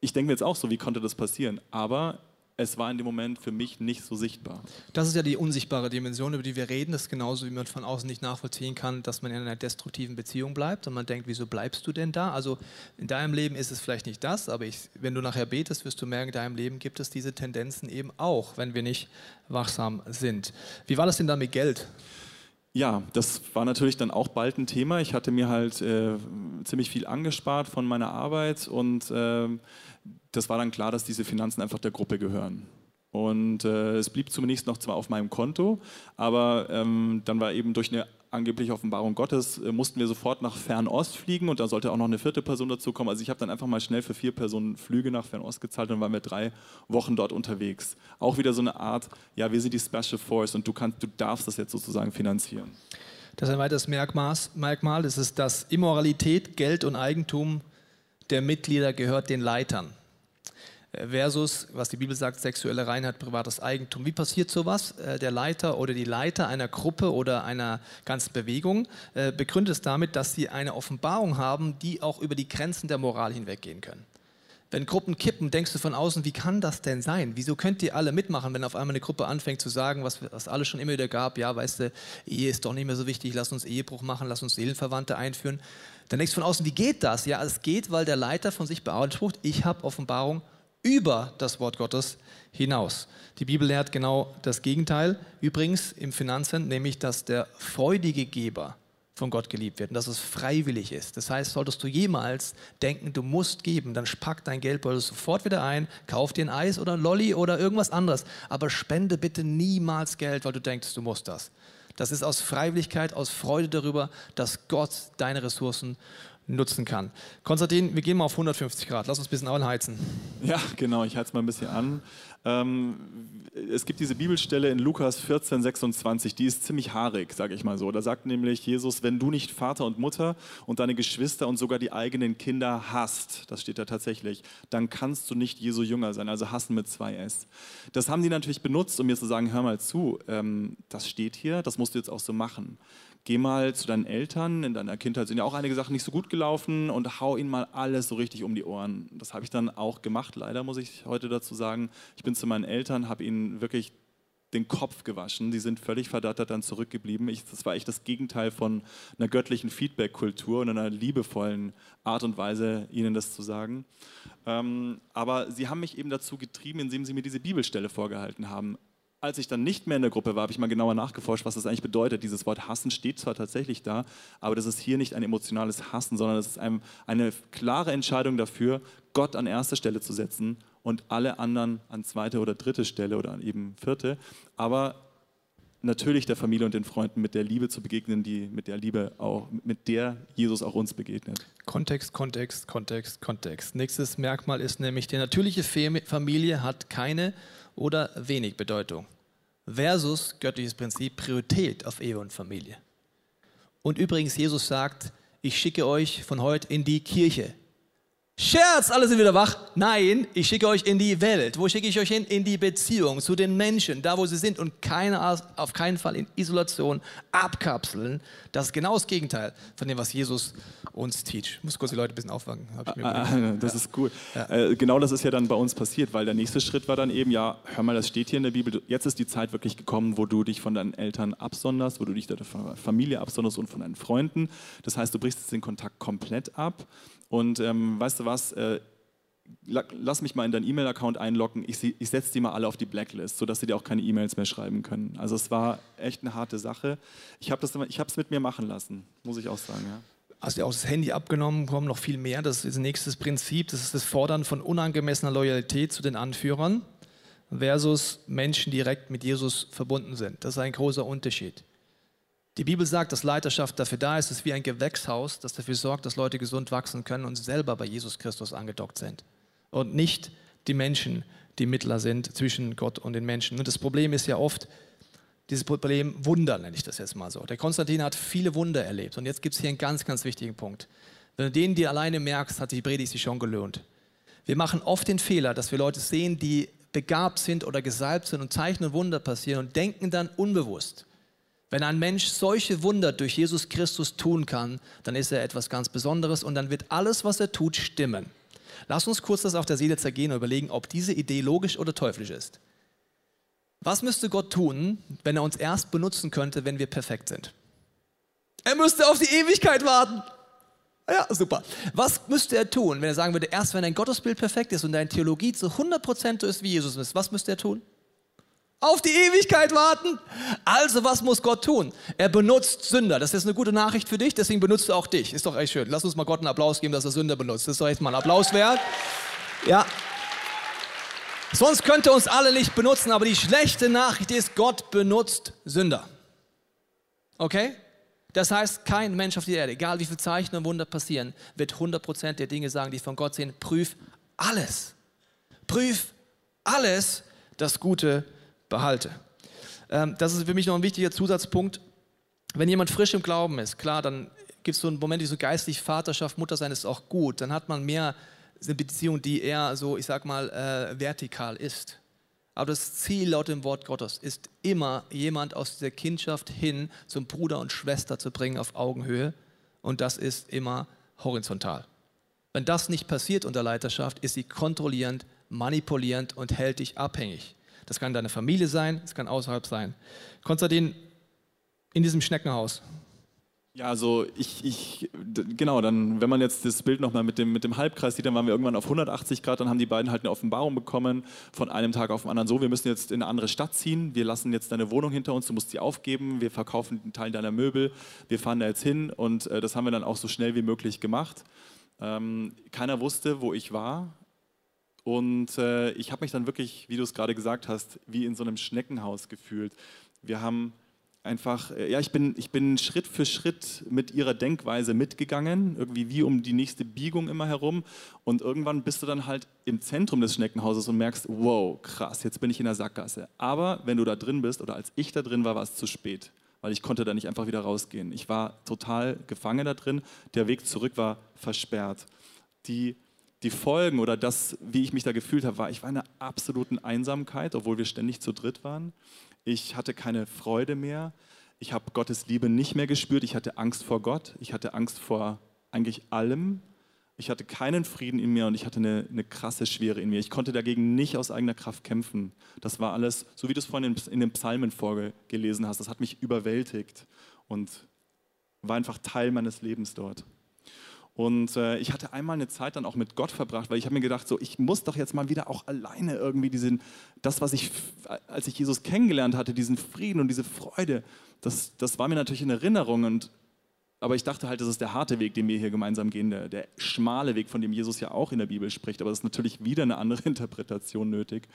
ich denke mir jetzt auch so, wie konnte das passieren? Aber es war in dem Moment für mich nicht so sichtbar. Das ist ja die unsichtbare Dimension, über die wir reden. Das ist genauso, wie man von außen nicht nachvollziehen kann, dass man in einer destruktiven Beziehung bleibt und man denkt, wieso bleibst du denn da? Also in deinem Leben ist es vielleicht nicht das, aber ich, wenn du nachher betest, wirst du merken, in deinem Leben gibt es diese Tendenzen eben auch, wenn wir nicht wachsam sind. Wie war das denn da mit Geld? Ja, das war natürlich dann auch bald ein Thema. Ich hatte mir halt äh, ziemlich viel angespart von meiner Arbeit und äh, das war dann klar, dass diese Finanzen einfach der Gruppe gehören. Und äh, es blieb zunächst noch zwar auf meinem Konto, aber ähm, dann war eben durch eine angebliche Offenbarung Gottes, äh, mussten wir sofort nach Fernost fliegen und da sollte auch noch eine vierte Person dazu kommen. Also ich habe dann einfach mal schnell für vier Personen Flüge nach Fernost gezahlt und waren wir drei Wochen dort unterwegs. Auch wieder so eine Art, ja, wir sind die Special Force und du, kannst, du darfst das jetzt sozusagen finanzieren. Das ist ein weiteres Merkmal, das ist, dass Immoralität, Geld und Eigentum der Mitglieder gehört den Leitern versus, was die Bibel sagt, sexuelle Reinheit, privates Eigentum. Wie passiert sowas? Äh, der Leiter oder die Leiter einer Gruppe oder einer ganzen Bewegung äh, begründet es damit, dass sie eine Offenbarung haben, die auch über die Grenzen der Moral hinweggehen können. Wenn Gruppen kippen, denkst du von außen, wie kann das denn sein? Wieso könnt ihr alle mitmachen, wenn auf einmal eine Gruppe anfängt zu sagen, was es alles schon immer wieder gab, ja, weißt du, Ehe ist doch nicht mehr so wichtig, lass uns Ehebruch machen, lass uns Seelenverwandte einführen. Dann denkst du von außen, wie geht das? Ja, es geht, weil der Leiter von sich beansprucht, ich habe Offenbarung über das Wort Gottes hinaus. Die Bibel lehrt genau das Gegenteil. Übrigens im Finanzen, nämlich, dass der freudige Geber von Gott geliebt wird und dass es freiwillig ist. Das heißt, solltest du jemals denken, du musst geben, dann pack dein Geldbeutel sofort wieder ein, kauf dir ein Eis oder ein Lolli oder irgendwas anderes, aber spende bitte niemals Geld, weil du denkst, du musst das. Das ist aus Freiwilligkeit, aus Freude darüber, dass Gott deine Ressourcen nutzen kann. Konstantin, wir gehen mal auf 150 Grad. Lass uns ein bisschen anheizen. Ja, genau. Ich heiz mal ein bisschen an. Ähm, es gibt diese Bibelstelle in Lukas 14, 26, die ist ziemlich haarig, sage ich mal so. Da sagt nämlich Jesus, wenn du nicht Vater und Mutter und deine Geschwister und sogar die eigenen Kinder hast, das steht da tatsächlich, dann kannst du nicht Jesu Jünger sein, also hassen mit zwei S. Das haben die natürlich benutzt, um mir zu sagen, hör mal zu, ähm, das steht hier, das musst du jetzt auch so machen geh mal zu deinen Eltern, in deiner Kindheit sind ja auch einige Sachen nicht so gut gelaufen und hau ihnen mal alles so richtig um die Ohren. Das habe ich dann auch gemacht, leider muss ich heute dazu sagen. Ich bin zu meinen Eltern, habe ihnen wirklich den Kopf gewaschen. Die sind völlig verdattert dann zurückgeblieben. Ich, das war echt das Gegenteil von einer göttlichen Feedback-Kultur und einer liebevollen Art und Weise, ihnen das zu sagen. Ähm, aber sie haben mich eben dazu getrieben, indem sie mir diese Bibelstelle vorgehalten haben. Als ich dann nicht mehr in der Gruppe war, habe ich mal genauer nachgeforscht, was das eigentlich bedeutet. Dieses Wort Hassen steht zwar tatsächlich da, aber das ist hier nicht ein emotionales Hassen, sondern es ist ein, eine klare Entscheidung dafür, Gott an erster Stelle zu setzen und alle anderen an zweite oder dritte Stelle oder eben vierte. Aber natürlich der Familie und den Freunden mit der Liebe zu begegnen, die mit der Liebe auch, mit der Jesus auch uns begegnet. Kontext, Kontext, Kontext, Kontext. Nächstes Merkmal ist nämlich, die natürliche Familie hat keine oder wenig Bedeutung. Versus göttliches Prinzip Priorität auf Ehe und Familie. Und übrigens, Jesus sagt, ich schicke euch von heute in die Kirche. Scherz, alle sind wieder wach. Nein, ich schicke euch in die Welt. Wo schicke ich euch hin? In die Beziehung zu den Menschen, da wo sie sind und keine, auf keinen Fall in Isolation abkapseln. Das ist genau das Gegenteil von dem, was Jesus uns teach. Ich muss kurz die Leute ein bisschen aufwachen. Ah, das ja. ist cool. Ja. Äh, genau das ist ja dann bei uns passiert, weil der nächste Schritt war dann eben, ja, hör mal, das steht hier in der Bibel, jetzt ist die Zeit wirklich gekommen, wo du dich von deinen Eltern absonderst, wo du dich deiner Familie absonderst und von deinen Freunden. Das heißt, du brichst jetzt den Kontakt komplett ab und ähm, weißt du was? Äh, lass mich mal in deinen E-Mail-Account einloggen. Ich, ich setze die mal alle auf die Blacklist, sodass sie dir auch keine E-Mails mehr schreiben können. Also es war echt eine harte Sache. Ich habe es mit mir machen lassen, muss ich auch sagen. Ja. Hast du auch das Handy abgenommen, kommen noch viel mehr. Das ist das nächste Prinzip. Das ist das Fordern von unangemessener Loyalität zu den Anführern versus Menschen direkt mit Jesus verbunden sind. Das ist ein großer Unterschied. Die Bibel sagt, dass Leiterschaft dafür da ist, es ist wie ein Gewächshaus, das dafür sorgt, dass Leute gesund wachsen können und selber bei Jesus Christus angedockt sind. Und nicht die Menschen, die Mittler sind zwischen Gott und den Menschen. Und das Problem ist ja oft, dieses Problem Wunder, nenne ich das jetzt mal so. Der Konstantin hat viele Wunder erlebt. Und jetzt gibt es hier einen ganz, ganz wichtigen Punkt. Wenn du den dir alleine merkst, hat die Predigt sich schon gelohnt. Wir machen oft den Fehler, dass wir Leute sehen, die begabt sind oder gesalbt sind und Zeichen und Wunder passieren und denken dann unbewusst, wenn ein Mensch solche Wunder durch Jesus Christus tun kann, dann ist er etwas ganz Besonderes und dann wird alles, was er tut, stimmen. Lass uns kurz das auf der Seele zergehen und überlegen, ob diese Idee logisch oder teuflisch ist. Was müsste Gott tun, wenn er uns erst benutzen könnte, wenn wir perfekt sind? Er müsste auf die Ewigkeit warten. Ja, super. Was müsste er tun, wenn er sagen würde, erst wenn dein Gottesbild perfekt ist und deine Theologie zu 100% so ist, wie Jesus ist, was müsste er tun? Auf die Ewigkeit warten. Also was muss Gott tun? Er benutzt Sünder. Das ist eine gute Nachricht für dich, deswegen benutzt er auch dich. Ist doch echt schön. Lass uns mal Gott einen Applaus geben, dass er Sünder benutzt. Das ist doch echt mal ein Applaus wert. Ja. Sonst könnte uns alle nicht benutzen, aber die schlechte Nachricht ist, Gott benutzt Sünder. Okay? Das heißt, kein Mensch auf der Erde, egal wie viele Zeichen und Wunder passieren, wird 100% der Dinge sagen, die von Gott sehen. Prüf alles. Prüf alles, das Gute behalte. Ähm, das ist für mich noch ein wichtiger Zusatzpunkt. Wenn jemand frisch im Glauben ist, klar, dann gibt es so einen Moment, wie so geistlich Vaterschaft, Mutter sein ist auch gut. Dann hat man mehr eine Beziehung, die eher so, ich sag mal, äh, vertikal ist. Aber das Ziel laut dem Wort Gottes ist immer, jemand aus der Kindschaft hin zum Bruder und Schwester zu bringen auf Augenhöhe. Und das ist immer horizontal. Wenn das nicht passiert unter Leiterschaft, ist sie kontrollierend, manipulierend und hält dich abhängig. Das kann deine Familie sein, das kann außerhalb sein. Konstantin, in diesem Schneckenhaus. Ja, also ich, ich, genau, dann, wenn man jetzt das Bild nochmal mit dem, mit dem Halbkreis sieht, dann waren wir irgendwann auf 180 Grad, dann haben die beiden halt eine Offenbarung bekommen, von einem Tag auf den anderen so, wir müssen jetzt in eine andere Stadt ziehen, wir lassen jetzt deine Wohnung hinter uns, du musst sie aufgeben, wir verkaufen einen Teil deiner Möbel, wir fahren da jetzt hin und äh, das haben wir dann auch so schnell wie möglich gemacht. Ähm, keiner wusste, wo ich war, und äh, ich habe mich dann wirklich, wie du es gerade gesagt hast, wie in so einem Schneckenhaus gefühlt. Wir haben einfach, äh, ja, ich bin, ich bin Schritt für Schritt mit ihrer Denkweise mitgegangen, irgendwie wie um die nächste Biegung immer herum. Und irgendwann bist du dann halt im Zentrum des Schneckenhauses und merkst, wow, krass, jetzt bin ich in der Sackgasse. Aber wenn du da drin bist oder als ich da drin war, war es zu spät, weil ich konnte da nicht einfach wieder rausgehen. Ich war total gefangen da drin. Der Weg zurück war versperrt. Die die Folgen oder das, wie ich mich da gefühlt habe, war, ich war in einer absoluten Einsamkeit, obwohl wir ständig zu dritt waren. Ich hatte keine Freude mehr. Ich habe Gottes Liebe nicht mehr gespürt. Ich hatte Angst vor Gott. Ich hatte Angst vor eigentlich allem. Ich hatte keinen Frieden in mir und ich hatte eine, eine krasse Schwere in mir. Ich konnte dagegen nicht aus eigener Kraft kämpfen. Das war alles, so wie du es vorhin in, den Psalmen vorgelesen hast, das hat mich überwältigt und war einfach Teil meines Lebens dort. Und äh, ich hatte einmal eine Zeit dann auch mit Gott verbracht, weil ich habe mir gedacht, so ich muss doch jetzt mal wieder auch alleine irgendwie diesen, das, was ich, als ich Jesus kennengelernt hatte, diesen Frieden und diese Freude, das, das war mir natürlich in Erinnerung. Und, aber ich dachte halt, das ist der harte Weg, den wir hier gemeinsam gehen, der, der schmale Weg, von dem Jesus ja auch in der Bibel spricht. Aber das ist natürlich wieder eine andere Interpretation nötig.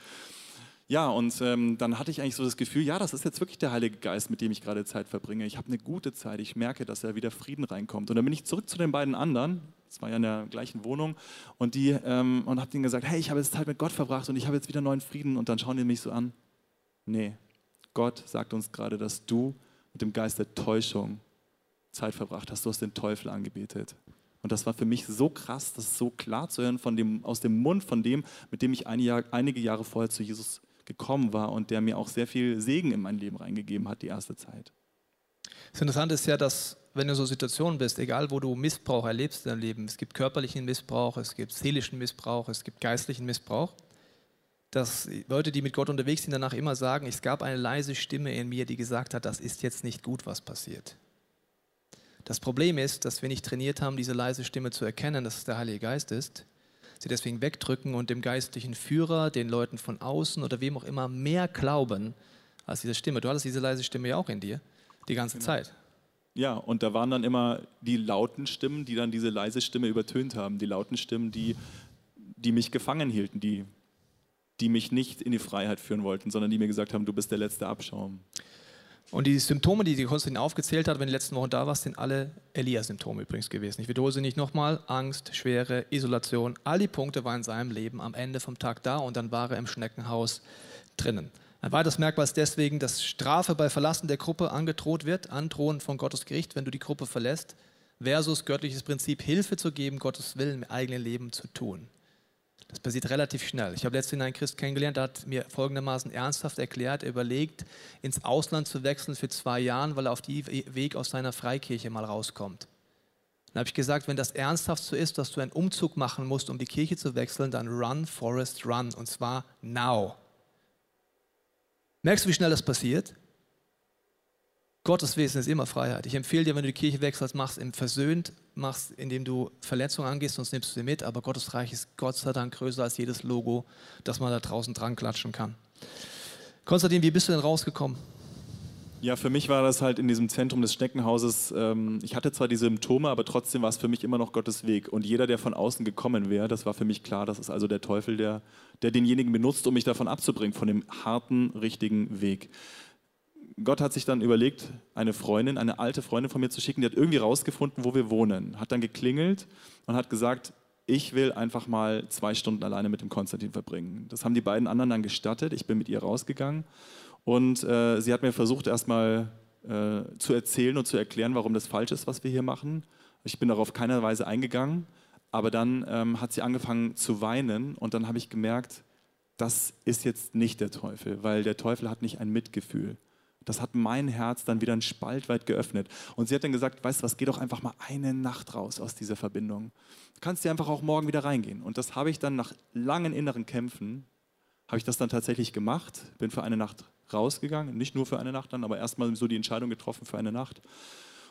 Ja, und ähm, dann hatte ich eigentlich so das Gefühl, ja, das ist jetzt wirklich der Heilige Geist, mit dem ich gerade Zeit verbringe. Ich habe eine gute Zeit, ich merke, dass da wieder Frieden reinkommt. Und dann bin ich zurück zu den beiden anderen, das war ja in der gleichen Wohnung, und, ähm, und habe denen gesagt, hey, ich habe jetzt Zeit mit Gott verbracht und ich habe jetzt wieder neuen Frieden. Und dann schauen die mich so an, nee, Gott sagt uns gerade, dass du mit dem Geist der Täuschung Zeit verbracht hast, du hast den Teufel angebetet. Und das war für mich so krass, das so klar zu hören von dem, aus dem Mund von dem, mit dem ich einige Jahre vorher zu Jesus gekommen war und der mir auch sehr viel Segen in mein Leben reingegeben hat, die erste Zeit. Das Interessante ist ja, dass wenn du in so Situationen bist, egal wo du Missbrauch erlebst in deinem Leben, es gibt körperlichen Missbrauch, es gibt seelischen Missbrauch, es gibt geistlichen Missbrauch, dass Leute, die mit Gott unterwegs sind, danach immer sagen, es gab eine leise Stimme in mir, die gesagt hat, das ist jetzt nicht gut, was passiert. Das Problem ist, dass wir nicht trainiert haben, diese leise Stimme zu erkennen, dass es der Heilige Geist ist sie deswegen wegdrücken und dem geistlichen Führer, den Leuten von außen oder wem auch immer mehr glauben als diese Stimme. Du hattest diese leise Stimme ja auch in dir die ganze genau. Zeit. Ja, und da waren dann immer die lauten Stimmen, die dann diese leise Stimme übertönt haben. Die lauten Stimmen, die, die mich gefangen hielten, die, die mich nicht in die Freiheit führen wollten, sondern die mir gesagt haben, du bist der letzte Abschaum. Und die Symptome, die die Konstantin aufgezählt hat, wenn die letzten Wochen da warst, sind alle Elia-Symptome übrigens gewesen. Ich wiederhole sie nicht nochmal. Angst, Schwere, Isolation, all die Punkte waren in seinem Leben am Ende vom Tag da und dann war er im Schneckenhaus drinnen. Ein weiteres Merkmal ist deswegen, dass Strafe bei Verlassen der Gruppe angedroht wird, Androhen von Gottes Gericht, wenn du die Gruppe verlässt, versus göttliches Prinzip, Hilfe zu geben, Gottes Willen im eigenen Leben zu tun. Das passiert relativ schnell. Ich habe letztens einen Christ kennengelernt, der hat mir folgendermaßen ernsthaft erklärt, er überlegt, ins Ausland zu wechseln für zwei Jahre, weil er auf die Weg aus seiner Freikirche mal rauskommt. Dann habe ich gesagt, wenn das ernsthaft so ist, dass du einen Umzug machen musst, um die Kirche zu wechseln, dann run, Forest, run. Und zwar now. Merkst du, wie schnell das passiert? Gottes Wesen ist immer Freiheit. Ich empfehle dir, wenn du die Kirche wechselst, machst im versöhnt, machst, indem du Verletzungen angehst, sonst nimmst du sie mit. Aber Gottes Reich ist Gott sei Dank größer als jedes Logo, das man da draußen dran klatschen kann. Konstantin, wie bist du denn rausgekommen? Ja, für mich war das halt in diesem Zentrum des Schneckenhauses. Ähm, ich hatte zwar die Symptome, aber trotzdem war es für mich immer noch Gottes Weg. Und jeder, der von außen gekommen wäre, das war für mich klar, das ist also der Teufel, der, der denjenigen benutzt, um mich davon abzubringen, von dem harten, richtigen Weg. Gott hat sich dann überlegt, eine Freundin, eine alte Freundin von mir zu schicken, die hat irgendwie rausgefunden, wo wir wohnen. Hat dann geklingelt und hat gesagt, ich will einfach mal zwei Stunden alleine mit dem Konstantin verbringen. Das haben die beiden anderen dann gestattet. Ich bin mit ihr rausgegangen und äh, sie hat mir versucht, erstmal äh, zu erzählen und zu erklären, warum das falsch ist, was wir hier machen. Ich bin darauf keiner Weise eingegangen, aber dann ähm, hat sie angefangen zu weinen und dann habe ich gemerkt, das ist jetzt nicht der Teufel, weil der Teufel hat nicht ein Mitgefühl. Das hat mein Herz dann wieder einen Spalt weit geöffnet. Und sie hat dann gesagt, weißt du was, geh doch einfach mal eine Nacht raus aus dieser Verbindung. Du kannst dir einfach auch morgen wieder reingehen. Und das habe ich dann nach langen inneren Kämpfen, habe ich das dann tatsächlich gemacht, bin für eine Nacht rausgegangen, nicht nur für eine Nacht dann, aber erstmal so die Entscheidung getroffen für eine Nacht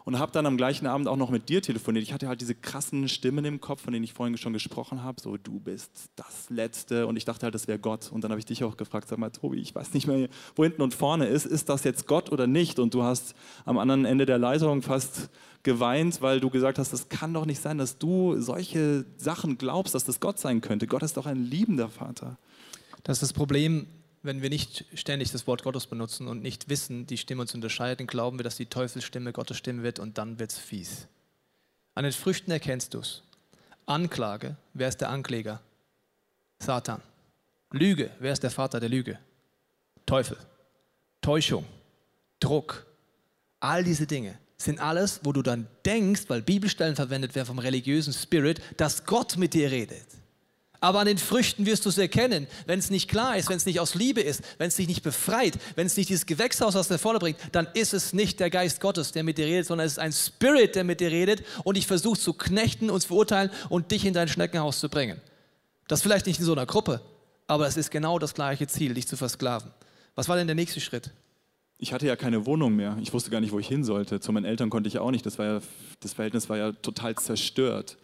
und habe dann am gleichen Abend auch noch mit dir telefoniert. Ich hatte halt diese krassen Stimmen im Kopf, von denen ich vorhin schon gesprochen habe, so du bist das Letzte und ich dachte halt, das wäre Gott. Und dann habe ich dich auch gefragt, sag mal, Tobi, ich weiß nicht mehr, wo hinten und vorne ist, ist das jetzt Gott oder nicht? Und du hast am anderen Ende der Leitung fast geweint, weil du gesagt hast, das kann doch nicht sein, dass du solche Sachen glaubst, dass das Gott sein könnte. Gott ist doch ein liebender Vater. Das ist das Problem wenn wir nicht ständig das Wort Gottes benutzen und nicht wissen, die Stimme zu unterscheiden, glauben wir, dass die Teufelsstimme Gottes Stimme wird und dann wird es fies. An den Früchten erkennst du es. Anklage, wer ist der Ankläger? Satan. Lüge, wer ist der Vater der Lüge? Teufel. Täuschung, Druck, all diese Dinge sind alles, wo du dann denkst, weil Bibelstellen verwendet werden vom religiösen Spirit, dass Gott mit dir redet. Aber an den Früchten wirst du es erkennen. Wenn es nicht klar ist, wenn es nicht aus Liebe ist, wenn es dich nicht befreit, wenn es nicht dieses Gewächshaus aus der Vorne bringt, dann ist es nicht der Geist Gottes, der mit dir redet, sondern es ist ein Spirit, der mit dir redet und dich versucht zu knechten und zu verurteilen und dich in dein Schneckenhaus zu bringen. Das vielleicht nicht in so einer Gruppe, aber es ist genau das gleiche Ziel, dich zu versklaven. Was war denn der nächste Schritt? Ich hatte ja keine Wohnung mehr. Ich wusste gar nicht, wo ich hin sollte. Zu meinen Eltern konnte ich auch nicht. Das, war ja, das Verhältnis war ja total zerstört.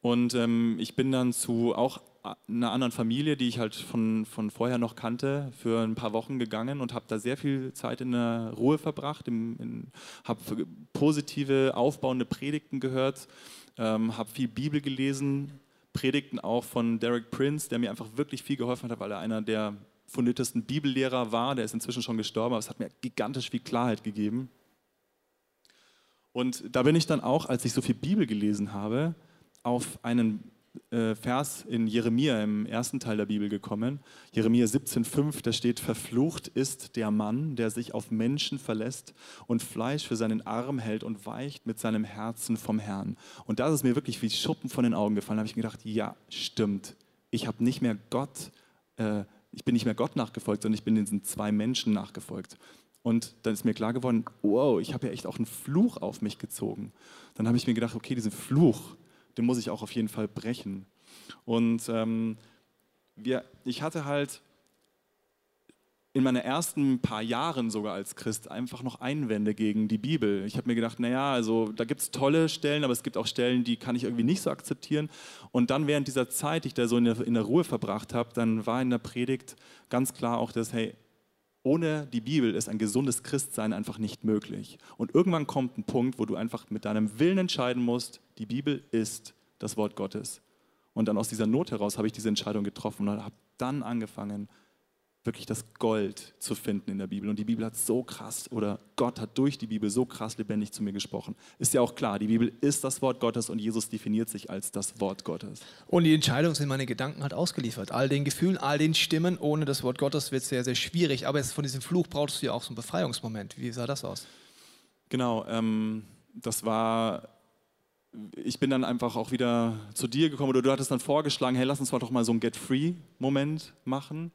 Und ähm, ich bin dann zu auch einer anderen Familie, die ich halt von, von vorher noch kannte, für ein paar Wochen gegangen und habe da sehr viel Zeit in der Ruhe verbracht, habe positive, aufbauende Predigten gehört, ähm, habe viel Bibel gelesen, Predigten auch von Derek Prince, der mir einfach wirklich viel geholfen hat, weil er einer der fundiertesten Bibellehrer war, der ist inzwischen schon gestorben, aber es hat mir gigantisch viel Klarheit gegeben. Und da bin ich dann auch, als ich so viel Bibel gelesen habe, auf einen äh, Vers in Jeremia im ersten Teil der Bibel gekommen. Jeremia 17,5, da steht: Verflucht ist der Mann, der sich auf Menschen verlässt und Fleisch für seinen Arm hält und weicht mit seinem Herzen vom Herrn. Und da ist mir wirklich wie Schuppen von den Augen gefallen. Da habe ich mir gedacht: Ja, stimmt. Ich habe nicht mehr Gott, äh, ich bin nicht mehr Gott nachgefolgt, sondern ich bin diesen zwei Menschen nachgefolgt. Und dann ist mir klar geworden: Wow, ich habe ja echt auch einen Fluch auf mich gezogen. Dann habe ich mir gedacht: Okay, diesen Fluch den muss ich auch auf jeden Fall brechen. Und ähm, wir, ich hatte halt in meinen ersten paar Jahren sogar als Christ einfach noch Einwände gegen die Bibel. Ich habe mir gedacht, naja, also da gibt es tolle Stellen, aber es gibt auch Stellen, die kann ich irgendwie nicht so akzeptieren. Und dann während dieser Zeit, die ich da so in der, in der Ruhe verbracht habe, dann war in der Predigt ganz klar auch das, hey, ohne die Bibel ist ein gesundes Christsein einfach nicht möglich. Und irgendwann kommt ein Punkt, wo du einfach mit deinem Willen entscheiden musst, die Bibel ist das Wort Gottes. Und dann aus dieser Not heraus habe ich diese Entscheidung getroffen und habe dann angefangen, wirklich das Gold zu finden in der Bibel. Und die Bibel hat so krass, oder Gott hat durch die Bibel so krass lebendig zu mir gesprochen. Ist ja auch klar, die Bibel ist das Wort Gottes und Jesus definiert sich als das Wort Gottes. Und die Entscheidung sind meine Gedanken halt ausgeliefert. All den Gefühlen, all den Stimmen, ohne das Wort Gottes wird es sehr, sehr schwierig. Aber von diesem Fluch brauchst du ja auch so einen Befreiungsmoment. Wie sah das aus? Genau, ähm, das war ich bin dann einfach auch wieder zu dir gekommen oder du hattest dann vorgeschlagen, hey, lass uns doch mal so einen Get-Free-Moment machen.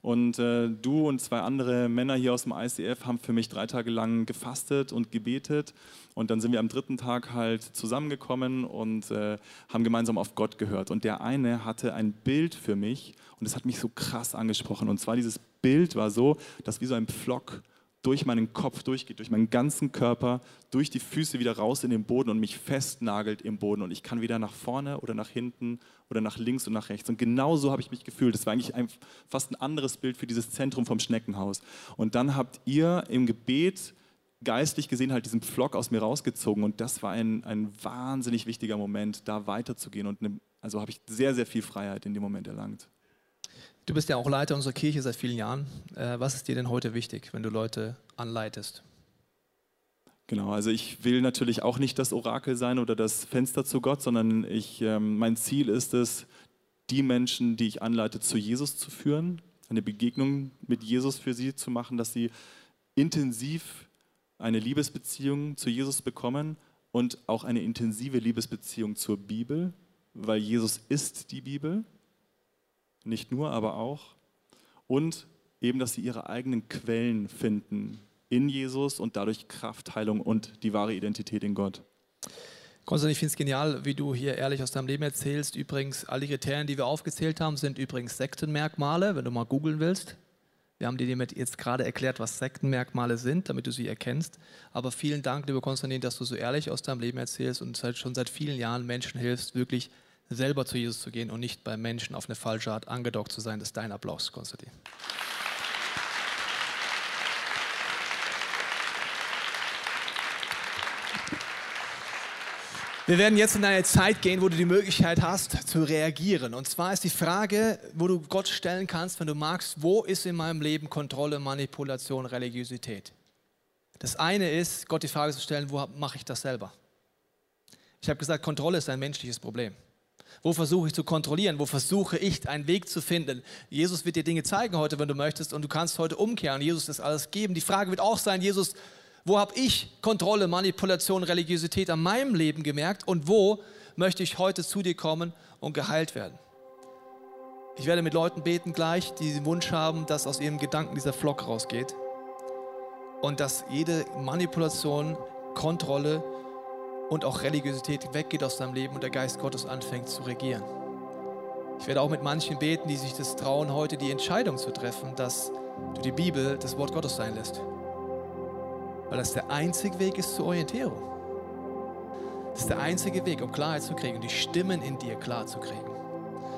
Und äh, du und zwei andere Männer hier aus dem ICF haben für mich drei Tage lang gefastet und gebetet. Und dann sind wir am dritten Tag halt zusammengekommen und äh, haben gemeinsam auf Gott gehört. Und der eine hatte ein Bild für mich und es hat mich so krass angesprochen. Und zwar dieses Bild war so, dass wie so ein Pflock durch meinen Kopf durchgeht, durch meinen ganzen Körper, durch die Füße wieder raus in den Boden und mich festnagelt im Boden. Und ich kann wieder nach vorne oder nach hinten oder nach links und nach rechts. Und genau so habe ich mich gefühlt. Das war eigentlich ein, fast ein anderes Bild für dieses Zentrum vom Schneckenhaus. Und dann habt ihr im Gebet geistlich gesehen halt diesen Pflock aus mir rausgezogen. Und das war ein, ein wahnsinnig wichtiger Moment, da weiterzugehen. Und ne, also habe ich sehr, sehr viel Freiheit in dem Moment erlangt. Du bist ja auch Leiter unserer Kirche seit vielen Jahren. Äh, was ist dir denn heute wichtig, wenn du Leute anleitest? Genau, also ich will natürlich auch nicht das Orakel sein oder das Fenster zu Gott, sondern ich, ähm, mein Ziel ist es, die Menschen, die ich anleite, zu Jesus zu führen, eine Begegnung mit Jesus für sie zu machen, dass sie intensiv eine Liebesbeziehung zu Jesus bekommen und auch eine intensive Liebesbeziehung zur Bibel, weil Jesus ist die Bibel nicht nur, aber auch. Und eben, dass sie ihre eigenen Quellen finden in Jesus und dadurch Kraft, Heilung und die wahre Identität in Gott. Konstantin, ich finde es genial, wie du hier ehrlich aus deinem Leben erzählst. Übrigens, alle Kriterien, die wir aufgezählt haben, sind übrigens Sektenmerkmale, wenn du mal googeln willst. Wir haben dir jetzt gerade erklärt, was Sektenmerkmale sind, damit du sie erkennst. Aber vielen Dank, lieber Konstantin, dass du so ehrlich aus deinem Leben erzählst und schon seit vielen Jahren Menschen hilfst, wirklich selber zu Jesus zu gehen und nicht bei Menschen auf eine falsche Art angedockt zu sein. Das ist dein Applaus, Konstantin. Wir werden jetzt in eine Zeit gehen, wo du die Möglichkeit hast zu reagieren. Und zwar ist die Frage, wo du Gott stellen kannst, wenn du magst, wo ist in meinem Leben Kontrolle, Manipulation, Religiosität? Das eine ist, Gott die Frage zu stellen, wo mache ich das selber? Ich habe gesagt, Kontrolle ist ein menschliches Problem. Wo versuche ich zu kontrollieren? Wo versuche ich einen Weg zu finden? Jesus wird dir Dinge zeigen heute, wenn du möchtest, und du kannst heute umkehren. Jesus das alles geben. Die Frage wird auch sein, Jesus, wo habe ich Kontrolle, Manipulation, Religiosität an meinem Leben gemerkt und wo möchte ich heute zu dir kommen und geheilt werden? Ich werde mit Leuten beten gleich, die den Wunsch haben, dass aus ihrem Gedanken dieser Flock rausgeht und dass jede Manipulation, Kontrolle und auch Religiosität weggeht aus deinem Leben und der Geist Gottes anfängt zu regieren. Ich werde auch mit manchen beten, die sich das trauen, heute die Entscheidung zu treffen, dass du die Bibel das Wort Gottes sein lässt. Weil das der einzige Weg ist zur Orientierung. Das ist der einzige Weg, um Klarheit zu kriegen, die Stimmen in dir klar zu kriegen.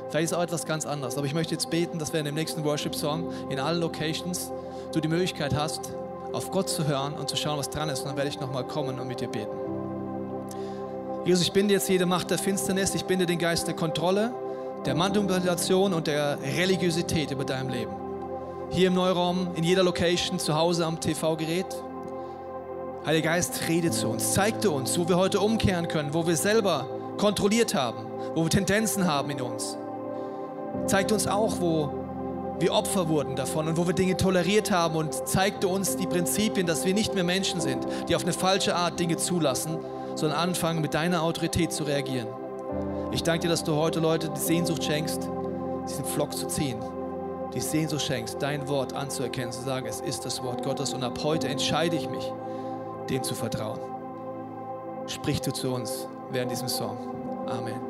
Vielleicht ist auch etwas ganz anderes, aber ich möchte jetzt beten, dass wir in dem nächsten Worship-Song in allen Locations du die Möglichkeit hast, auf Gott zu hören und zu schauen, was dran ist. Und dann werde ich nochmal kommen und mit dir beten. Jesus, ich binde jetzt jede Macht der Finsternis, ich binde den Geist der Kontrolle, der Manipulation und der Religiosität über deinem Leben. Hier im Neuraum, in jeder Location, zu Hause am TV-Gerät. Heiliger Geist, rede zu uns, zeigte uns, wo wir heute umkehren können, wo wir selber kontrolliert haben, wo wir Tendenzen haben in uns. Zeigte uns auch, wo wir Opfer wurden davon und wo wir Dinge toleriert haben und zeigte uns die Prinzipien, dass wir nicht mehr Menschen sind, die auf eine falsche Art Dinge zulassen, sondern anfangen mit deiner Autorität zu reagieren. Ich danke dir, dass du heute Leute die Sehnsucht schenkst, diesen Flock zu ziehen, die Sehnsucht schenkst, dein Wort anzuerkennen, zu sagen, es ist das Wort Gottes und ab heute entscheide ich mich, dem zu vertrauen. Sprich du zu uns während diesem Song. Amen.